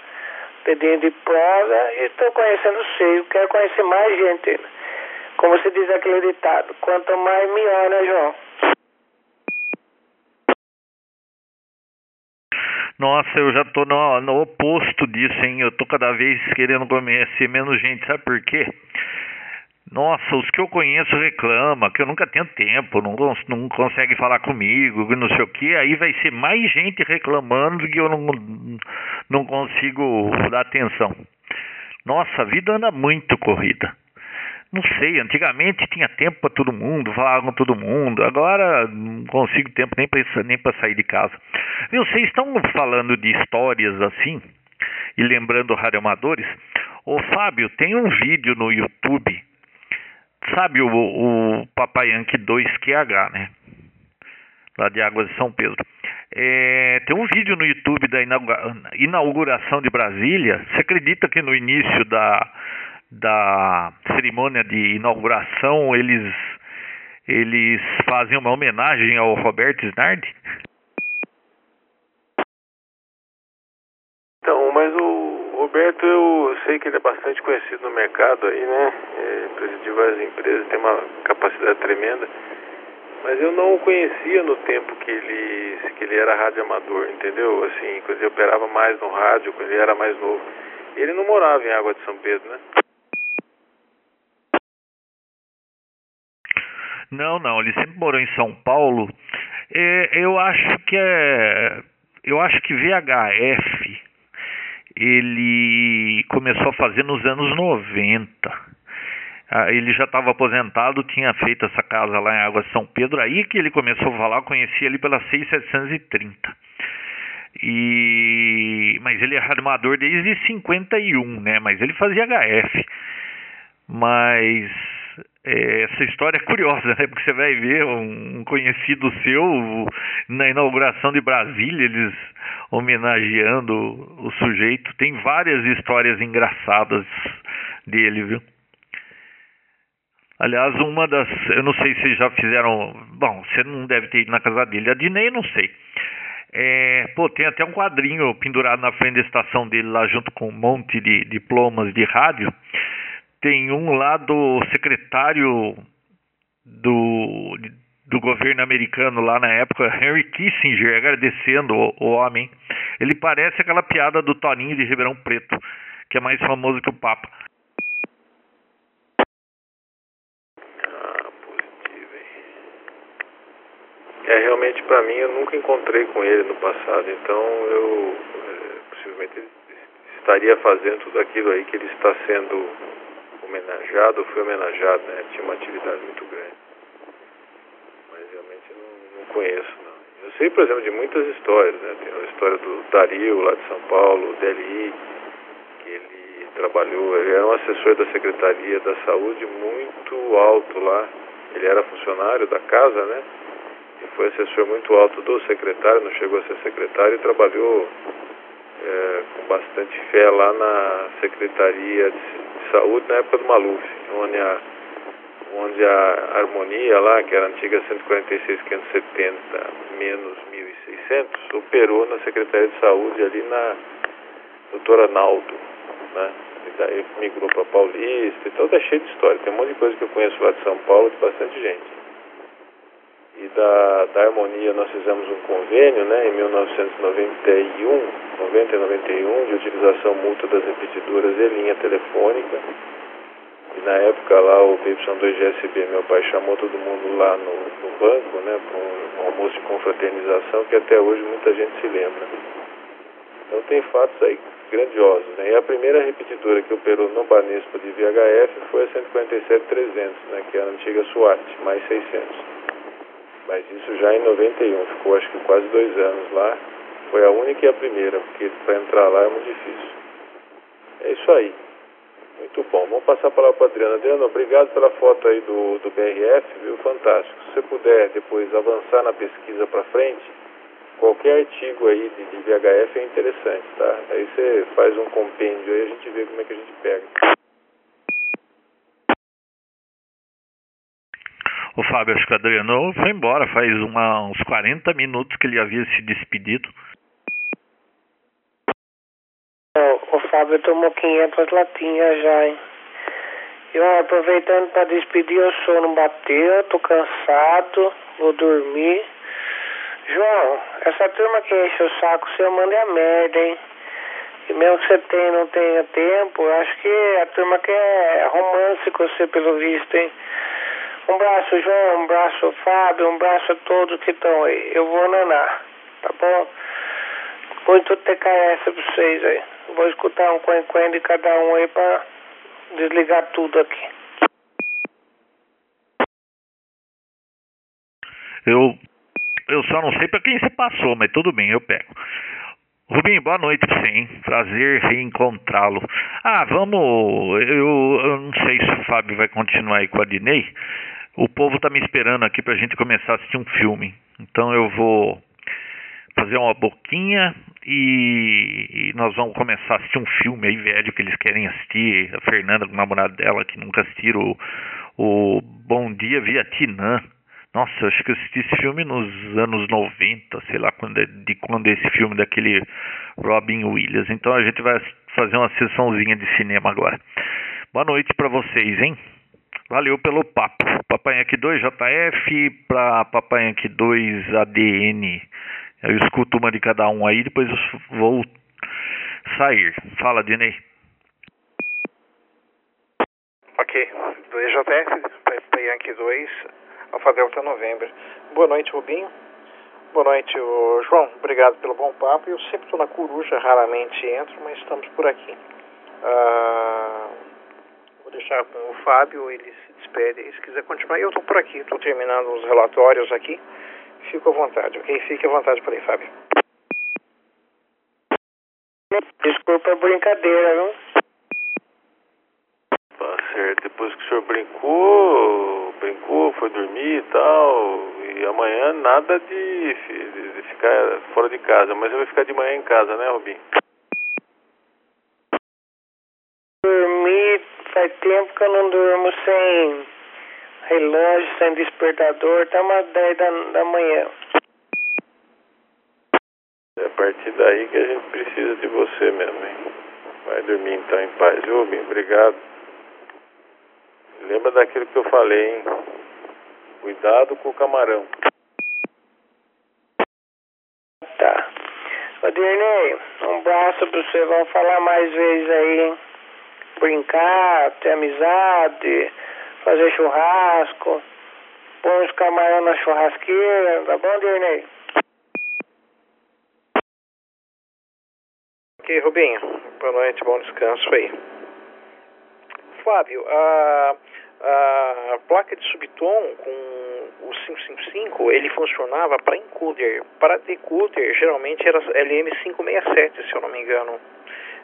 pedindo de prosa e estou conhecendo você. Quero conhecer mais gente. Como se diz aquele ditado, quanto mais melhor, né, João? Nossa, eu já tô no, no oposto disso, hein? Eu tô cada vez querendo conhecer menos gente, sabe por quê? Nossa, os que eu conheço reclamam que eu nunca tenho tempo, não, não consegue falar comigo, não sei o que. Aí vai ser mais gente reclamando que eu não, não consigo dar atenção. Nossa, a vida anda muito corrida. Não sei, antigamente tinha tempo para todo mundo, falava com todo mundo. Agora não consigo tempo nem para nem sair de casa. Vocês estão falando de histórias assim e lembrando radioamadores. Ô Fábio, tem um vídeo no YouTube sabe o, o Papai Yankee 2QH, né? Lá de Águas de São Pedro. É, tem um vídeo no YouTube da inauguração de Brasília. Você acredita que no início da, da cerimônia de inauguração eles, eles fazem uma homenagem ao Roberto Snardi? Então, mas Roberto, eu sei que ele é bastante conhecido no mercado aí, né? É, presidiu várias empresas, tem uma capacidade tremenda. Mas eu não o conhecia no tempo que ele, que ele era rádio amador, entendeu? Assim, quando ele operava mais no rádio, quando ele era mais novo. Ele não morava em Água de São Pedro, né? Não, não, ele sempre morou em São Paulo. É, eu acho que é. Eu acho que VHF ele começou a fazer nos anos 90. Ah, ele já estava aposentado, tinha feito essa casa lá em Água de São Pedro, aí que ele começou a falar, conheci ele pela 6730. E mas ele é armador desde 51, né? Mas ele fazia HF. Mas essa história é curiosa, né? Porque você vai ver um conhecido seu na inauguração de Brasília, eles homenageando o sujeito. Tem várias histórias engraçadas dele, viu? Aliás, uma das. Eu não sei se já fizeram. Bom, você não deve ter ido na casa dele. A Dinei, não sei. É, pô, tem até um quadrinho pendurado na frente da estação dele, lá junto com um monte de diplomas de rádio tem um lá do secretário do, do governo americano lá na época, Henry Kissinger, agradecendo o, o homem. Ele parece aquela piada do Toninho de Ribeirão Preto, que é mais famoso que o Papa. É, realmente para mim eu nunca encontrei com ele no passado, então eu é, possivelmente estaria fazendo tudo aquilo aí que ele está sendo homenageado, foi homenageado, né? Tinha uma atividade muito grande. Mas realmente não, não conheço, não. Eu sei, por exemplo, de muitas histórias, né? Tem a história do Dario, lá de São Paulo, o DLI, que ele trabalhou, ele era um assessor da Secretaria da Saúde muito alto lá. Ele era funcionário da casa, né? E foi assessor muito alto do secretário, não chegou a ser secretário e trabalhou é, com bastante fé lá na Secretaria de Saúde na época do Maluf, onde a, onde a harmonia lá, que era antiga 146.570 menos 1.600, operou na Secretaria de Saúde ali na doutora Naldo, né? E daí migrou para Paulista e tal, tá cheio de história. Tem um monte de coisa que eu conheço lá de São Paulo, de bastante gente e da, da Harmonia nós fizemos um convênio né, em 1991, 90 e 91, de utilização mútua das repetidoras e linha telefônica. E na época lá o PY2GSB, meu pai chamou todo mundo lá no, no banco, né, para um, um almoço de confraternização que até hoje muita gente se lembra. Então tem fatos aí grandiosos. Né? E a primeira repetidora que operou no Banespa de VHF foi a 147-300, né, que é a antiga SWAT, mais 600 mas isso já em 91, ficou acho que quase dois anos lá. Foi a única e a primeira, porque para entrar lá é muito difícil. É isso aí. Muito bom. Vamos passar a palavra para a Adriana. Adriana, obrigado pela foto aí do, do BRF, viu? Fantástico. Se você puder depois avançar na pesquisa para frente, qualquer artigo aí de, de VHF é interessante, tá? Aí você faz um compêndio aí, a gente vê como é que a gente pega. O Fábio, Adriano foi embora faz uma, uns 40 minutos que ele havia se despedido. O, Fábio tomou 500 latinhas já, hein? Eu aproveitando para despedir, o sono bateu, tô cansado, vou dormir. João, essa turma que enche o saco, você manda a merda, hein? E mesmo que você tenha, não tenha tempo, acho que a turma quer romance com você, pelo visto, hein? Um braço, João, um braço, Fábio, um braço a todos que estão aí. Eu vou nanar, tá bom? Muito TKS pra vocês aí. Vou escutar um quen de cada um aí pra desligar tudo aqui. Eu, eu só não sei para quem você passou, mas tudo bem, eu pego. Rubinho, boa noite hein? Prazer reencontrá-lo. Ah, vamos. Eu, eu não sei se o Fábio vai continuar aí com a Dinei. O povo tá me esperando aqui pra gente começar a assistir um filme. Então eu vou fazer uma boquinha e, e nós vamos começar a assistir um filme aí velho que eles querem assistir. A Fernanda, com o namorado dela, que nunca assistiram o, o Bom Dia Vietnã. Nossa, acho que eu assisti esse filme nos anos 90, sei lá quando é, de quando é esse filme daquele Robin Williams. Então a gente vai fazer uma sessãozinha de cinema agora. Boa noite para vocês, hein? Valeu pelo papo. Papai aqui 2 JF para Papai aqui 2 ADN. Eu escuto uma de cada um aí, depois eu vou sair. Fala, Dinei. Ok, 2JF, Papai Yankee 2, Alfa Delta Novembro. Boa noite, Rubinho. Boa noite, João. Obrigado pelo bom papo. Eu sempre estou na coruja, raramente entro, mas estamos por aqui. Vou deixar com o Fábio, ele se despede. Se quiser continuar, eu estou por aqui. Estou terminando os relatórios aqui. Fico à vontade, ok? Fique à vontade por aí, Fábio. Desculpa a brincadeira, não? Tá certo. Depois que o senhor brincou, brincou, foi dormir e tal, e amanhã nada de, de, de ficar fora de casa, mas eu vou ficar de manhã em casa, né, Robin? Dormir faz tempo que eu não durmo sem relógio, sem despertador, tá umas 10 da, da manhã. É a partir daí que a gente precisa de você mesmo, hein? Vai dormir então em paz, viu, Robin? Obrigado. Lembra daquilo que eu falei, hein? Cuidado com o camarão. Tá. Ô, Dirney, um abraço pra você. Vamos falar mais vezes aí, hein? Brincar, ter amizade, fazer churrasco. põe os camarão na churrasqueira, tá bom, Dirney? Ok, Rubinho. Boa noite, bom descanso aí. Flávio, a, a placa de subtom com o 555, ele funcionava para encoder. Para decoder, geralmente era LM567, se eu não me engano.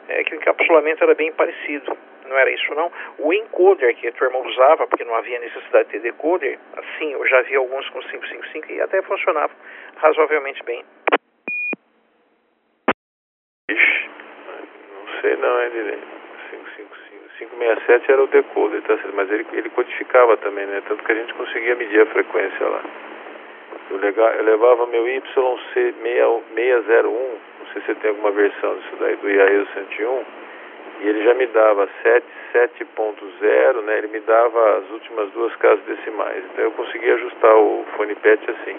É que o encapsulamento era bem parecido. Não era isso, não. O encoder que a tua irmã usava, porque não havia necessidade de ter decoder, assim, eu já vi alguns com 555 e até funcionava razoavelmente bem. Ixi, não sei não, hein, Direi. 567 era o decoder, tá? Mas ele, ele codificava também, né? Tanto que a gente conseguia medir a frequência lá. Eu, levava meu YC601, não sei se você tem alguma versão disso daí, do IAEO 101, e ele já me dava 77.0, né? Ele me dava as últimas duas casas decimais. Então eu conseguia ajustar o fone pet assim.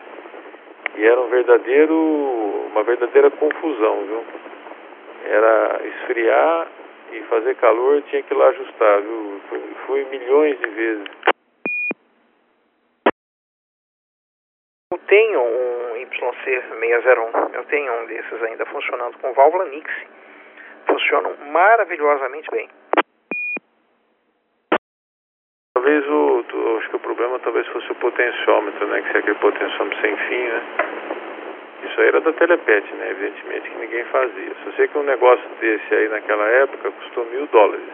E era um verdadeiro, uma verdadeira confusão, viu? Era esfriar e fazer calor, tinha que ir lá ajustar, viu? Fui, fui milhões de vezes. Eu tenho um YC601, eu tenho um desses ainda funcionando com válvula Nix. Funcionam maravilhosamente bem. Talvez o, acho que o problema talvez fosse o potenciômetro, né? Que é aquele potenciômetro sem fim, né? Isso aí era da Telepet, né? Evidentemente que ninguém fazia. Só sei que um negócio desse aí naquela época custou mil dólares.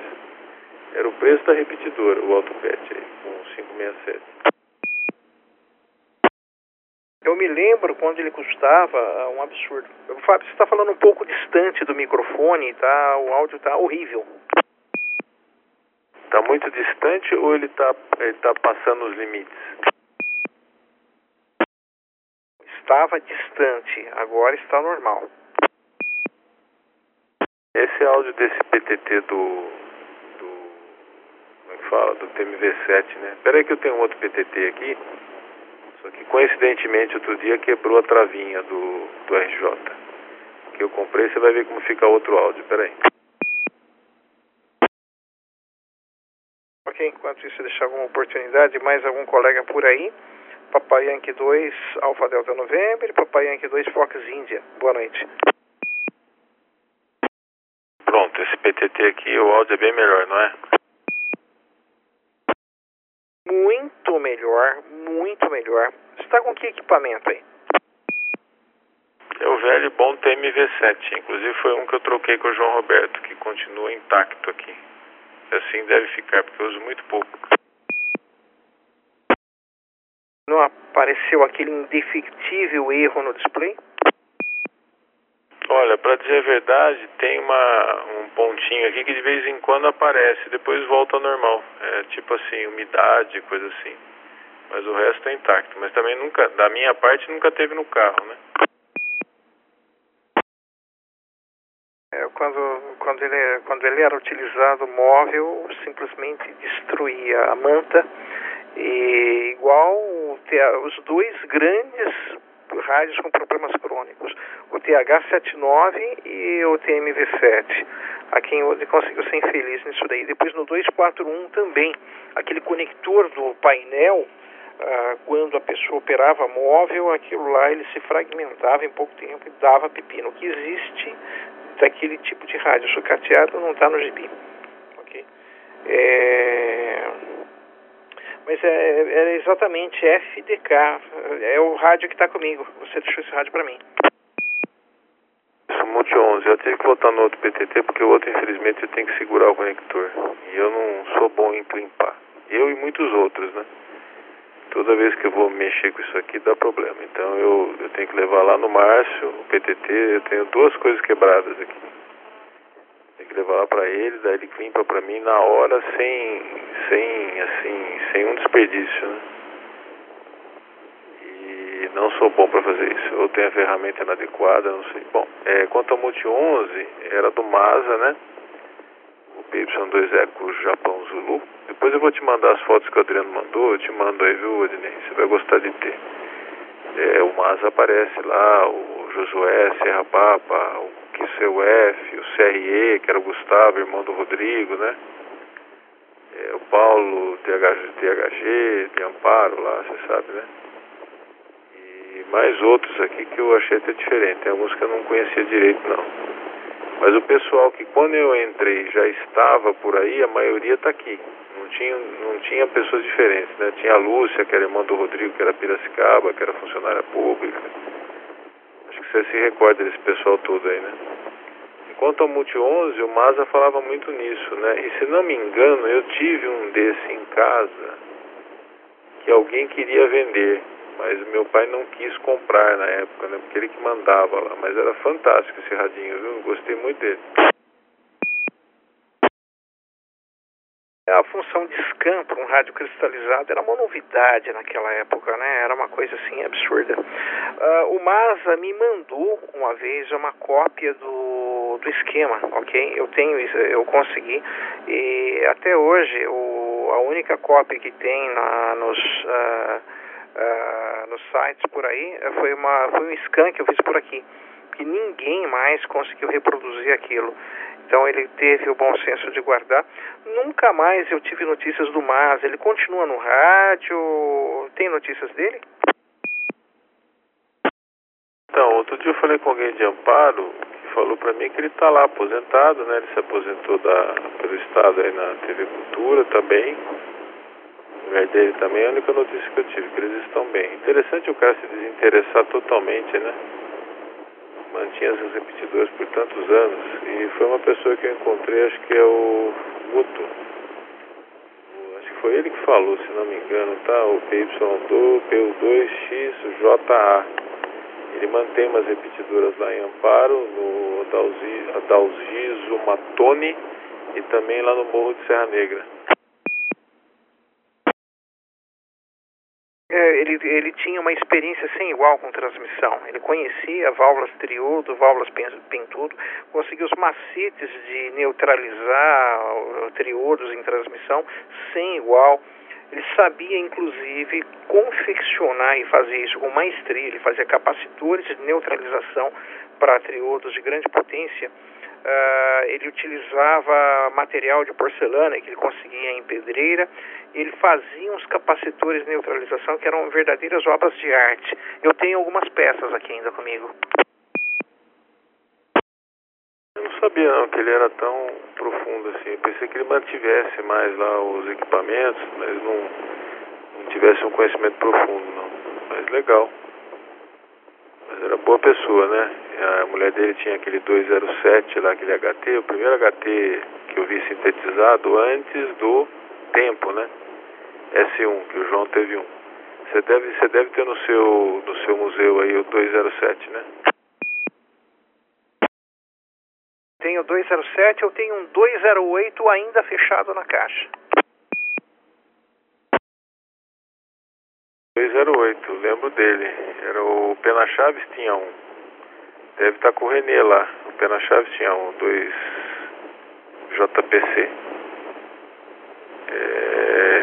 Era o preço da repetidora, o AutoPet aí, com 567. Eu me lembro quando ele custava ah, um absurdo. Fábio, você está falando um pouco distante do microfone, tá? O áudio tá horrível. Tá muito distante ou ele tá, ele tá passando os limites? Estava distante, agora está normal. Esse áudio desse PTT do, do como é que fala, do TMV7, né? Espera aí que eu tenho outro PTT aqui. Só que coincidentemente outro dia quebrou a travinha do, do RJ. Que eu comprei, você vai ver como fica outro áudio. Espera aí. Ok, enquanto isso deixar alguma oportunidade, mais algum colega por aí. Papai Yankee 2, Alfa Delta November, Papai Yankee 2, Fox India. Boa noite. Pronto, esse PTT aqui, o áudio é bem melhor, não é? Muito melhor, muito melhor. Você está com que equipamento aí? É o velho e bom TMV7. Inclusive foi um que eu troquei com o João Roberto, que continua intacto aqui. Assim deve ficar, porque eu uso muito pouco. Não apareceu aquele indefectível erro no display? Olha, para dizer a verdade, tem uma, um pontinho aqui que de vez em quando aparece, depois volta ao normal. É tipo assim, umidade, coisa assim. Mas o resto é intacto. Mas também nunca, da minha parte, nunca teve no carro, né? É, quando, quando, ele, quando ele era utilizado móvel, simplesmente destruía a manta. E igual os dois grandes rádios com problemas crônicos, o TH79 e o TMV7. A quem conseguiu ser infeliz nisso daí. Depois no 241 também, aquele conector do painel, ah, quando a pessoa operava móvel, aquilo lá ele se fragmentava em pouco tempo e dava pepino. O que existe daquele tipo de rádio sucateado não está no gibi. Ok? É... Mas é, é exatamente FDK, é o rádio que está comigo. Você deixou esse rádio para mim. Multi 11. Eu tive que botar no outro PTT porque o outro, infelizmente, eu tenho que segurar o conector. E eu não sou bom em limpar. Eu e muitos outros, né? Toda vez que eu vou mexer com isso aqui dá problema. Então eu, eu tenho que levar lá no Márcio, o PTT. Eu tenho duas coisas quebradas aqui. Levar lá para ele, daí ele limpa para mim na hora, sem, sem, assim, sem um desperdício, né? E não sou bom para fazer isso. Ou tenho a ferramenta inadequada, não sei. Bom, é, quanto ao Multi 11, era do Masa, né? O PY2E com o Japão Zulu. Depois eu vou te mandar as fotos que o Adriano mandou, eu te mando aí, viu, Odinei? Você vai gostar de ter. É, o Masa aparece lá, o Josué, Serra Papa, o QCUF, o CRE, que era o Gustavo, irmão do Rodrigo, né? é, o Paulo THG, THG, de Amparo lá, você sabe, né? E mais outros aqui que eu achei até diferente. Tem alguns que eu não conhecia direito, não. Mas o pessoal que quando eu entrei já estava por aí, a maioria está aqui. Não tinha, não tinha pessoas diferentes, né? Tinha a Lúcia, que era irmã do Rodrigo, que era Piracicaba, que era funcionária pública. Você se recorda desse pessoal todo aí, né? Quanto ao Multi 11, o Maza falava muito nisso, né? E se não me engano, eu tive um desse em casa que alguém queria vender, mas meu pai não quis comprar na época, né? Porque ele que mandava lá. Mas era fantástico esse radinho, viu? Gostei muito dele. A função de scan para um rádio cristalizado era uma novidade naquela época, né? Era uma coisa assim absurda. Uh, o Masa me mandou uma vez uma cópia do, do esquema, ok? Eu tenho isso, eu consegui e até hoje o, a única cópia que tem na, nos uh, uh, nos sites por aí foi uma foi um scan que eu fiz por aqui, que ninguém mais conseguiu reproduzir aquilo. Então ele teve o bom senso de guardar. Nunca mais eu tive notícias do Mas. Ele continua no rádio. Tem notícias dele? Então, outro dia eu falei com alguém de Amparo que falou para mim que ele está lá aposentado, né? Ele se aposentou da, pelo Estado aí na TV Cultura também. Lugar dele também é a única notícia que eu tive, que eles estão bem. Interessante o cara se desinteressar totalmente, né? Mantinha essas repetidoras por tantos anos e foi uma pessoa que eu encontrei, acho que é o Muto. Acho que foi ele que falou, se não me engano, tá? O PY2, PU2XJA. Ele mantém umas repetidoras lá em Amparo, no Adalgiso Matone e também lá no Morro de Serra Negra. É, ele, ele tinha uma experiência sem igual com transmissão. Ele conhecia válvulas triodo, válvulas pentudo, conseguia os macetes de neutralizar triodos em transmissão sem igual. Ele sabia, inclusive, confeccionar e fazer isso com maestria. Ele fazia capacitores de neutralização para triodos de grande potência. Uh, ele utilizava material de porcelana que ele conseguia em pedreira ele fazia uns capacitores de neutralização que eram verdadeiras obras de arte. Eu tenho algumas peças aqui ainda comigo. Eu não sabia não que ele era tão profundo assim. Eu pensei que ele mantivesse mais lá os equipamentos, mas não, não tivesse um conhecimento profundo não. Mas legal. Mas era boa pessoa, né? A mulher dele tinha aquele 207 lá, aquele HT, o primeiro HT que eu vi sintetizado antes do tempo, né? S1, que o João teve um. Você deve, você deve ter no seu, no seu museu aí o 207, né? Tenho 207, eu tenho um 208 ainda fechado na caixa. 208, lembro dele. Era o Pena Chaves tinha um. Deve estar com o Renê lá. O Pena Chaves tinha um 2 JPC. É...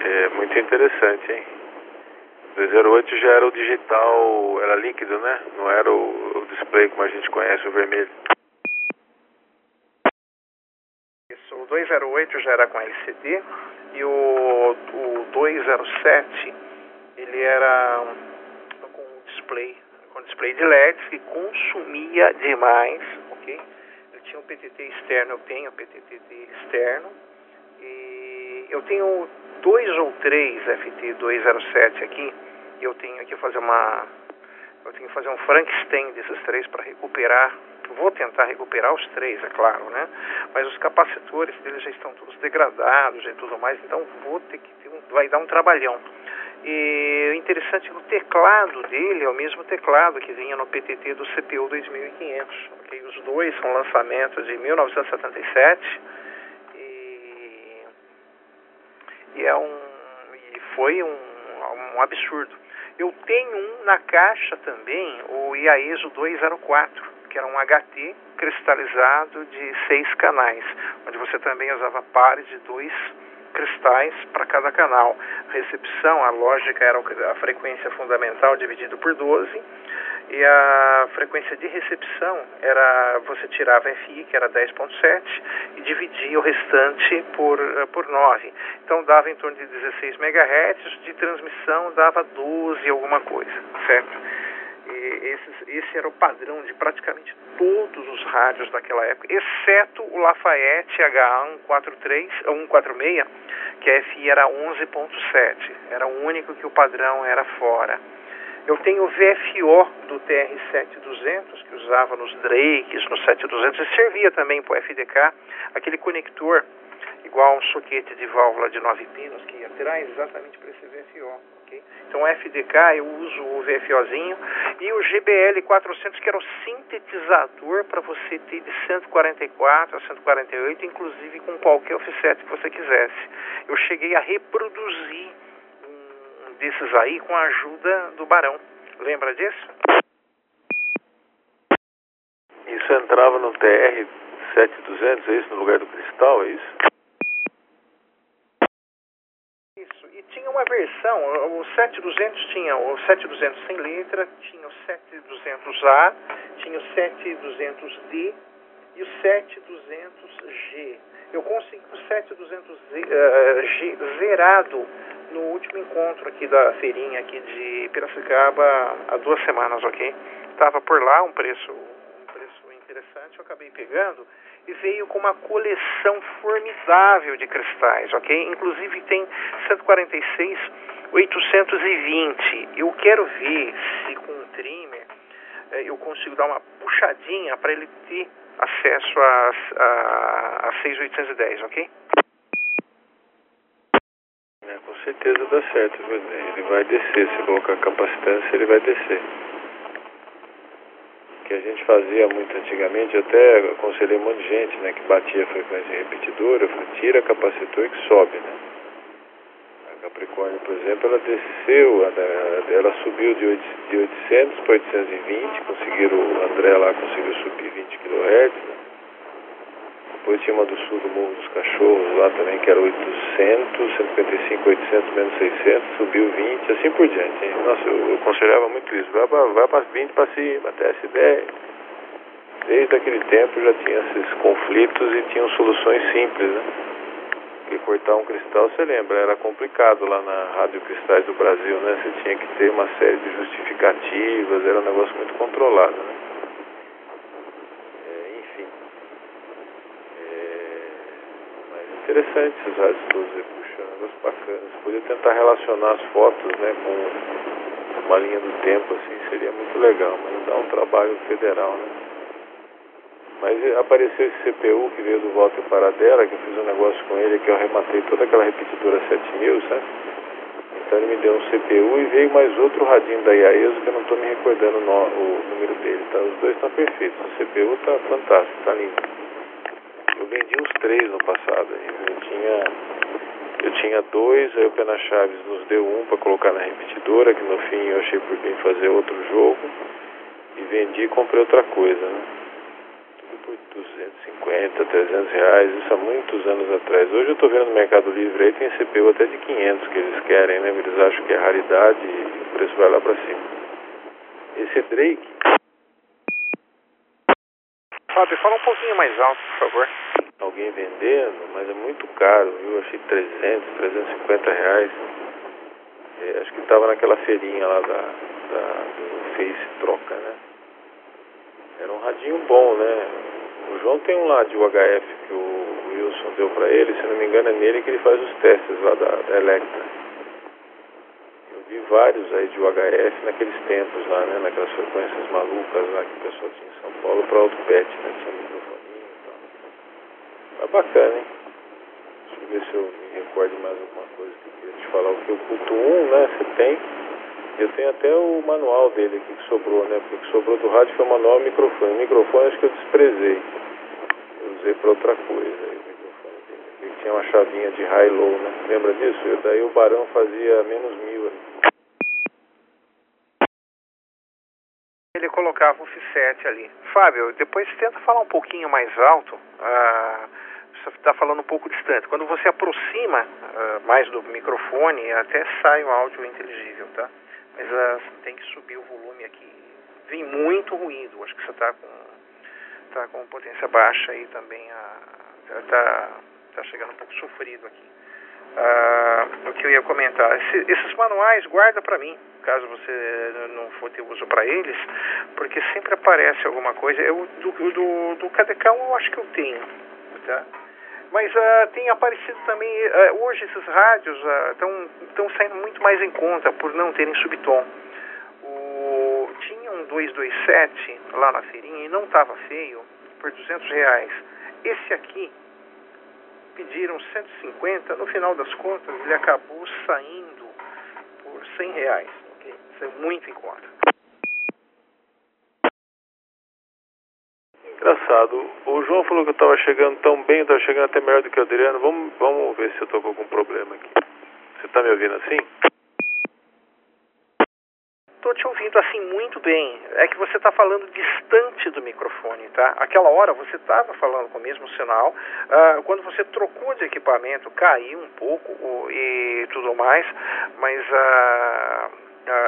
É muito interessante, hein? 208 já era o digital, era líquido, né? Não era o, o display como a gente conhece, o vermelho. Isso, o 208 já era com LCD e o, o 207 ele era display, com display de LEDs que consumia demais, ok? Ele tinha um PTT externo, eu tenho PTT externo e eu tenho dois ou três FT207 aqui, eu tenho que fazer uma eu tenho que fazer um Frankenstein desses três para recuperar. Vou tentar recuperar os três, é claro, né? Mas os capacitores deles já estão todos degradados e tudo mais, então vou ter que ter um, vai dar um trabalhão. E o interessante é o teclado dele é o mesmo teclado que vinha no PTT do CPU 2500. Okay? Os dois são lançamentos de 1977 e é um e foi um, um absurdo. Eu tenho um na caixa também, o IAESO 204, que era um HT cristalizado de seis canais, onde você também usava pares de dois cristais para cada canal. A recepção, a lógica era a frequência fundamental dividido por 12 e a frequência de recepção era você tirava FI, que era 10.7, e dividia o restante por, eh, por 9. Então dava em torno de 16 MHz, de transmissão dava 12 alguma coisa, certo? E esses, esse era o padrão de praticamente todos os rádios daquela época, exceto o Lafayette H143, 146, que a FI era 11.7. Era o único que o padrão era fora. Eu tenho o VFO do TR-7200, que usava nos Drakes, no 7200, e servia também para o FDK, aquele conector igual um soquete de válvula de 9 pinos que ia atrás exatamente para esse VFO. Então, o FDK eu uso o VFOzinho e o GBL 400, que era o sintetizador para você ter de 144 a 148, inclusive com qualquer offset que você quisesse. Eu cheguei a reproduzir desses aí com a ajuda do Barão. Lembra disso? Isso entrava no TR 7200, é isso? No lugar do cristal, é isso? Isso. E tinha uma versão, o 7200 tinha o 7200 sem letra, tinha o 7200A, tinha o 7200D e o 7200G. Eu consegui o 7200G zerado no último encontro aqui da feirinha aqui de Piracicaba há duas semanas, ok? Estava por lá um preço, um preço interessante, eu acabei pegando e veio com uma coleção formidável de cristais, ok? Inclusive tem 146 820. Eu quero ver se com um trimmer eh, eu consigo dar uma puxadinha para ele ter acesso a, a, a 6810, ok? certeza dá certo, ele vai descer, se colocar capacitância ele vai descer. Que a gente fazia muito antigamente, eu até aconselhei um monte de gente né, que batia a frequência repetidora, eu falei, tira capacitor que sobe, né? A Capricórnio, por exemplo, ela desceu, ela subiu de 800 para 820, conseguiram, o André lá conseguiu subir 20 kHz, né? Uma do sul do Morro dos Cachorros, lá também, que era 800, 155, 800, menos 600, subiu 20, assim por diante. Hein? Nossa, eu, eu aconselhava muito isso. Vai para vai para 20 para cima, até essa ideia. Desde aquele tempo já tinha esses conflitos e tinham soluções simples, né? Porque cortar um cristal, você lembra, era complicado lá na Rádio Cristais do Brasil, né? Você tinha que ter uma série de justificativas, era um negócio muito controlado, né? Interessante esses rádios todos aí puxando, negócio bacana. Você podia tentar relacionar as fotos né, com uma linha do tempo, assim, seria muito legal, mas dá um trabalho federal, né? Mas apareceu esse CPU que veio do Walter Paradela, que eu fiz um negócio com ele, que eu arrematei toda aquela repetidora 7000, sabe? Então ele me deu um CPU e veio mais outro radinho da IAESO, que eu não estou me recordando no, o número dele, tá? Os dois estão perfeitos, o CPU está fantástico, está lindo. Eu vendi uns três no passado. Eu tinha, eu tinha dois, aí o Pena Chaves nos deu um para colocar na repetidora, que no fim eu achei por bem fazer outro jogo. E vendi e comprei outra coisa, né? Tudo por 250, 300 reais, isso há muitos anos atrás. Hoje eu estou vendo no Mercado Livre aí, tem CPU até de 500 que eles querem, né? Eles acham que é raridade e o preço vai lá para cima. Esse Drake Fábio, fala um pouquinho mais alto, por favor. Alguém vendendo, mas é muito caro, viu? Achei 300, 350 reais. É, acho que estava naquela feirinha lá da, da, do Face Troca, né? Era um radinho bom, né? O João tem um lá de UHF que o Wilson deu para ele, se não me engano é nele que ele faz os testes lá da, da Electra. Vários aí de UHF naqueles tempos lá, né? Naquelas frequências malucas lá que o pessoal tinha em São Paulo para autopet, né? Tinha microfoninho e tal. Mas bacana, hein? Deixa eu ver se eu me recordo mais alguma coisa que eu queria te falar. O que o culto 1, né? Você tem. Eu tenho até o manual dele aqui que sobrou, né? Porque o que sobrou do rádio foi o manual e o microfone. O microfone acho que eu desprezei. Eu usei para outra coisa. Aí, microfone. Ele tinha uma chavinha de high-low, né? Lembra disso? Eu, daí o Barão fazia menos mil ali. Ele colocava o offset ali. Fábio, depois tenta falar um pouquinho mais alto. Ah, você está falando um pouco distante. Quando você aproxima ah, mais do microfone, até sai o áudio inteligível, tá? Mas ah, tem que subir o volume aqui vem muito ruído. Acho que você está com, tá com potência baixa aí também. Está tá chegando um pouco sofrido aqui. Ah, o que eu ia comentar, Esse, esses manuais guarda para mim, caso você não for ter uso para eles, porque sempre aparece alguma coisa. Eu, do, do, do Cadecão eu acho que eu tenho, tá? Mas uh, tem aparecido também, uh, hoje esses rádios estão uh, saindo muito mais em conta por não terem subtom. O, tinha um 227 lá na feirinha e não estava feio, por 200 reais. Esse aqui pediram 150, no final das contas ele acabou saindo por 100 reais. Okay? Isso é muito em conta. Engraçado, o João falou que eu estava chegando tão bem, estava chegando até melhor do que o Adriano. Vamos, vamos ver se eu estou com algum problema aqui. Você está me ouvindo assim? Estou te ouvindo assim muito bem. É que você está falando distante do microfone, tá? Aquela hora você estava falando com o mesmo sinal. Uh, quando você trocou de equipamento, caiu um pouco e tudo mais, mas uh,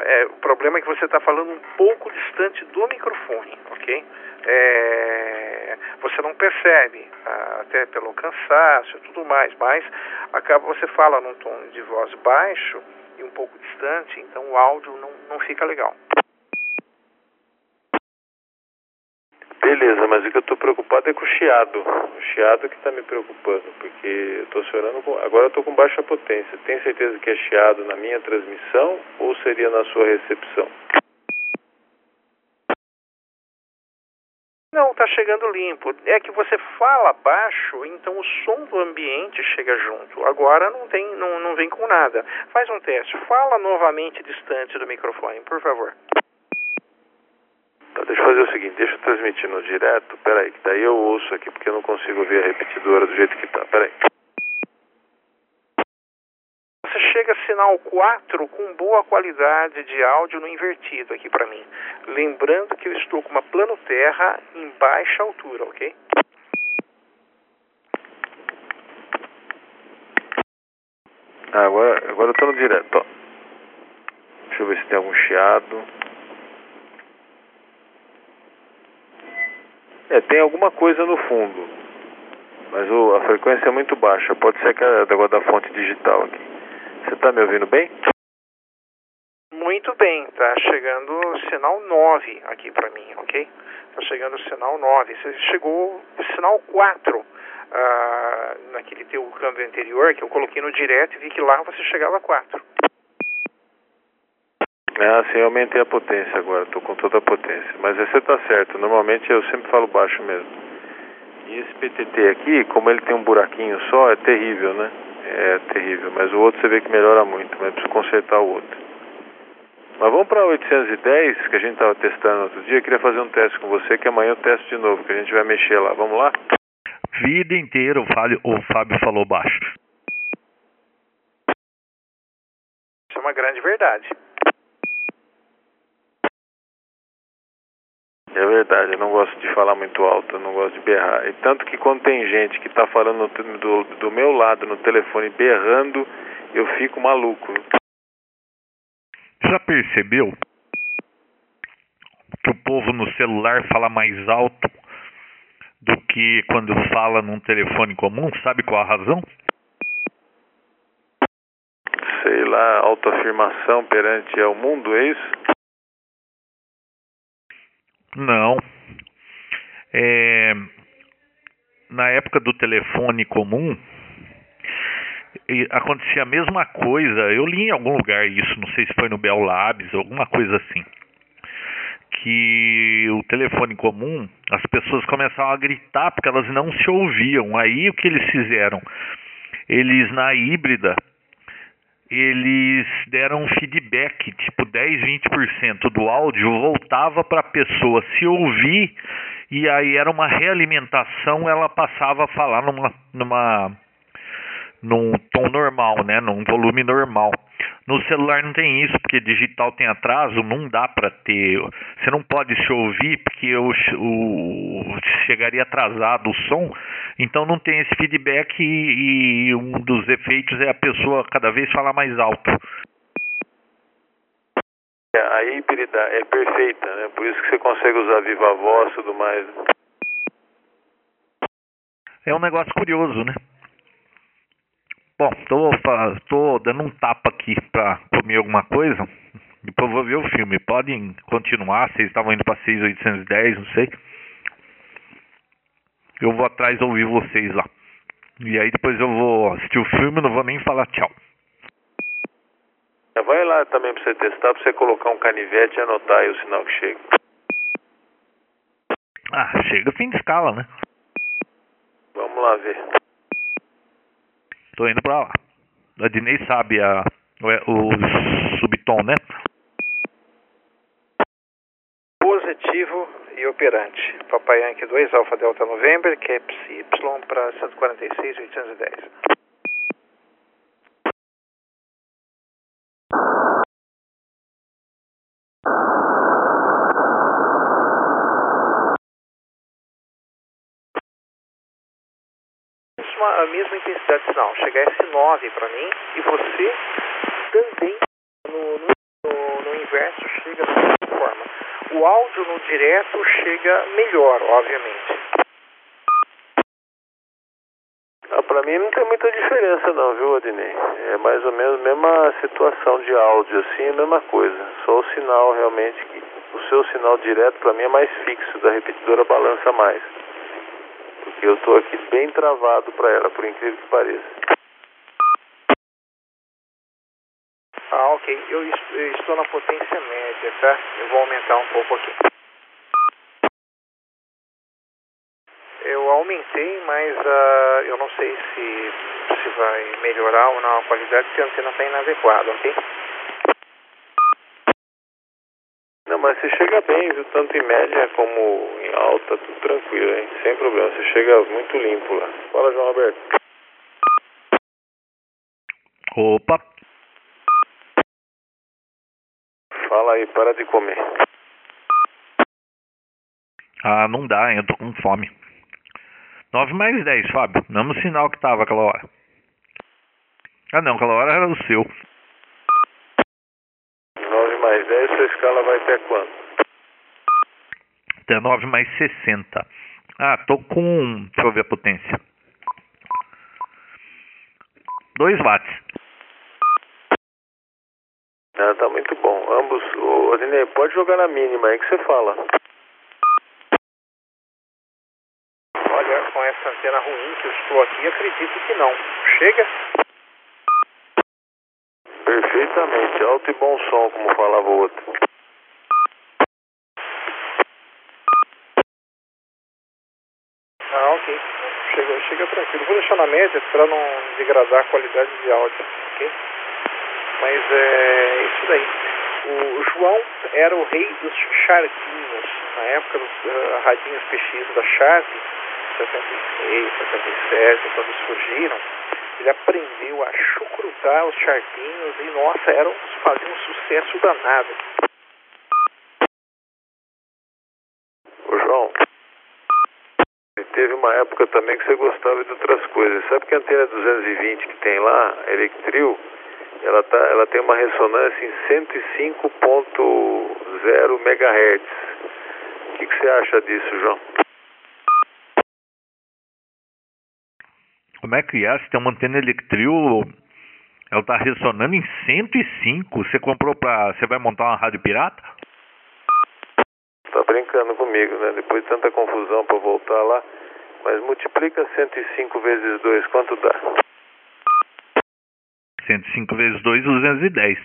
é, o problema é que você está falando um pouco distante do microfone, ok? É, você não percebe, até pelo cansaço e tudo mais, mas acaba você fala num tom de voz baixo e um pouco distante, então o áudio não, não fica legal. Beleza, mas o que eu estou preocupado é com o chiado. O chiado que está me preocupando, porque eu estou chorando com. Agora eu estou com baixa potência. Tem certeza que é chiado na minha transmissão ou seria na sua recepção? Não, está chegando limpo. É que você fala baixo, então o som do ambiente chega junto. Agora não tem, não, não vem com nada. Faz um teste. Fala novamente distante do microfone, por favor. Tá, deixa eu fazer o seguinte, deixa eu transmitir no direto. Peraí, que daí eu ouço aqui porque eu não consigo ouvir a repetidora do jeito que tá. Peraí chega sinal 4 com boa qualidade de áudio no invertido aqui para mim. Lembrando que eu estou com uma plano terra em baixa altura, ok? Ah, agora, agora eu estou no direto, ó. Deixa eu ver se tem algum chiado. É, tem alguma coisa no fundo. Mas o, a frequência é muito baixa. Pode ser que é da, da fonte digital aqui. Você está me ouvindo bem? Muito bem, tá chegando sinal 9 aqui para mim, ok? Tá chegando sinal 9. Você chegou sinal 4 ah, naquele teu câmbio anterior que eu coloquei no direto e vi que lá você chegava a 4. Ah, sim, eu aumentei a potência agora, estou com toda a potência. Mas você está certo, normalmente eu sempre falo baixo mesmo. E esse PTT aqui, como ele tem um buraquinho só, é terrível, né? É terrível. Mas o outro você vê que melhora muito, mas preciso consertar o outro. Mas vamos para 810, que a gente estava testando outro dia. Eu queria fazer um teste com você, que amanhã eu testo de novo, que a gente vai mexer lá. Vamos lá? Vida inteira o Fábio, o Fábio falou baixo. Isso é uma grande verdade. É verdade, eu não gosto de falar muito alto, eu não gosto de berrar. E tanto que quando tem gente que está falando do, do meu lado no telefone berrando, eu fico maluco. Já percebeu que o povo no celular fala mais alto do que quando fala num telefone comum? Sabe qual a razão? Sei lá, autoafirmação perante o mundo, é isso? Não. É, na época do telefone comum, acontecia a mesma coisa. Eu li em algum lugar isso, não sei se foi no Bell Labs, alguma coisa assim. Que o telefone comum, as pessoas começavam a gritar porque elas não se ouviam. Aí o que eles fizeram? Eles na híbrida eles deram um feedback, tipo 10, 20% do áudio voltava para a pessoa se ouvir e aí era uma realimentação, ela passava a falar numa, numa num tom normal, né, num volume normal. No celular não tem isso, porque digital tem atraso, não dá para ter. Você não pode se ouvir porque o, o, chegaria atrasado o som, então não tem esse feedback e, e um dos efeitos é a pessoa cada vez falar mais alto. A hibridade é perfeita, né? Por isso que você consegue usar viva voz e tudo mais. É um negócio curioso, né? Bom, tô, tô dando um tapa aqui pra comer alguma coisa. Depois vou ver o filme. Podem continuar, vocês estavam indo pra 6810, não sei. Eu vou atrás ouvir vocês lá. E aí depois eu vou assistir o filme, não vou nem falar tchau. Vai lá também pra você testar, pra você colocar um canivete e anotar aí o sinal que chega. Ah, chega fim de escala, né? Vamos lá ver. Tô indo pra lá. A Dinei sabe a, o, o subtom, né? Positivo e operante. Papai Yankee 2, Alfa Delta November, Caps Y para 146, 810. A mesma intensidade de sinal, chegar S9 para mim e você também no, no, no inverso chega da mesma forma. O áudio no direto chega melhor, obviamente. Ah, para mim não tem muita diferença não, viu, Adnei? É mais ou menos a mesma situação de áudio, assim, a mesma coisa. Só o sinal realmente, o seu sinal direto para mim é mais fixo, da repetidora balança mais. Porque eu estou aqui bem travado para ela, por incrível que pareça. Ah, ok. Eu estou na potência média, tá? Eu vou aumentar um pouco aqui. Eu aumentei, mas uh, eu não sei se, se vai melhorar ou não a qualidade, se a antena está inadequada, ok? Não, mas você chega bem, viu? Tanto em média como em alta, tudo tranquilo, hein? Sem problema. Você chega muito limpo lá. Fala, João Roberto. Opa. Fala aí, para de comer. Ah, não dá, hein? Eu tô com fome. 9 mais 10, Fábio. Mesmo sinal que tava aquela hora. Ah, não, aquela hora era o seu. 9 mais 10, sua escala vai até quanto? Até 9 mais 60. Ah, tô com. Deixa eu ver a potência. 2 watts. Ah, tá muito bom. Ambos. Ô, Adinei, pode jogar na mínima aí que você fala. Olha, com essa antena ruim que eu estou aqui, acredito que não. Chega? Perfeitamente. Alto e bom som, como falava o outro. Ah, ok. Chega, chega tranquilo. Vou deixar na média para não degradar a qualidade de áudio, ok? Mas é isso daí. O João era o rei dos charquinhos. Na época dos uh, radinhos PX da Sharp, 76, 77, quando surgiram, ele aprendeu a chucrutar os charquinhos e, nossa, eram, faziam um sucesso danado. Ô João, teve uma época também que você gostava de outras coisas. Sabe que a antena 220 que tem lá, Electrio, ela, tá, ela tem uma ressonância em 105.0 MHz. O que, que você acha disso, João? Como é que é? Você tem uma antena Electrio, ela tá ressonando em 105. Você comprou pra. Você vai montar uma rádio pirata? Tá brincando comigo, né? Depois de tanta confusão pra voltar lá. Mas multiplica 105 vezes 2, quanto dá? 105 vezes 2, 210.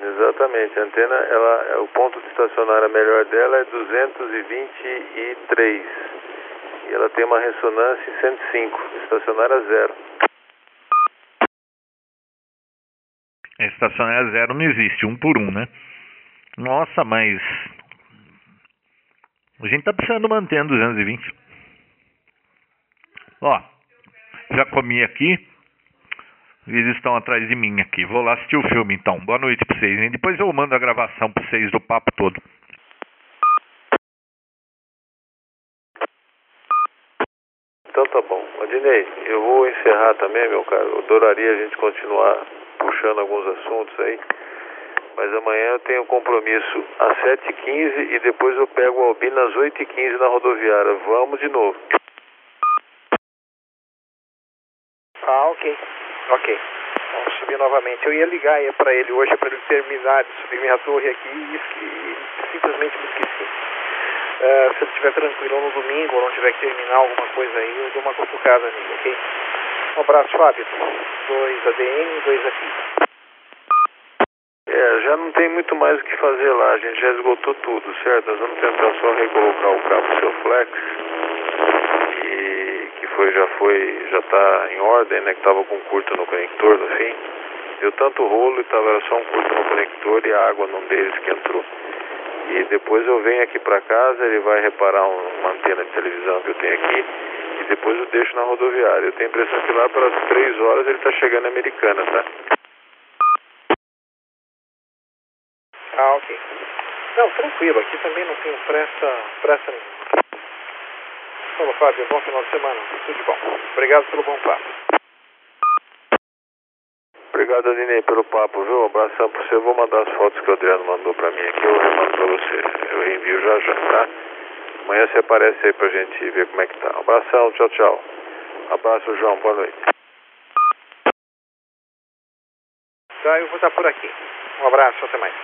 Exatamente, a antena, ela, o ponto de estacionária melhor dela é 223 e ela tem uma ressonância em 105, estacionária zero. Estacionária zero não existe, um por um, né? Nossa, mas a gente tá precisando manter 220. Ó, já comi aqui. Eles estão atrás de mim aqui. Vou lá assistir o filme então. Boa noite pra vocês. Hein? Depois eu mando a gravação pra vocês do papo todo. Então tá bom. Adinei, eu vou encerrar também, meu caro. Eu adoraria a gente continuar puxando alguns assuntos aí. Mas amanhã eu tenho compromisso às 7h15 e depois eu pego o Albino às 8h15 na rodoviária. Vamos de novo. Ah, ok. Ok. Vamos subir novamente. Eu ia ligar para ele hoje para ele terminar de subir minha torre aqui e, e simplesmente me esqueci. Uh, se ele estiver tranquilo no domingo ou não tiver que terminar alguma coisa aí, eu dou uma cutucada nele, ok? Um abraço, Fábio. Dois ADM, dois aqui. É, já não tem muito mais o que fazer lá, a gente já esgotou tudo, certo? Nós vamos tentar só recolocar o cabo seu flex, e que foi, já foi, já está em ordem, né? Que estava com curto no conector, no fim. Deu tanto rolo e tava, só um curto no conector e a água num deles que entrou. E depois eu venho aqui para casa, ele vai reparar uma antena de televisão que eu tenho aqui e depois eu deixo na rodoviária. Eu tenho a impressão que lá pelas três horas ele está chegando na Americana, tá? Ah, ok. Não, tranquilo, aqui também não tenho pressa, pressa nenhuma. Falou, Fábio, bom final de semana. Tudo de bom. Obrigado pelo bom papo. Obrigado, Aline, pelo papo, viu? Um abração pra você. Eu vou mandar as fotos que o Adriano mandou pra mim aqui, eu remando pra você. Eu envio já já, tá? Amanhã você aparece aí pra gente ver como é que tá. Um abração, tchau, tchau. Abraço, João, boa noite. Tá, eu vou estar por aqui. Um abraço, até mais.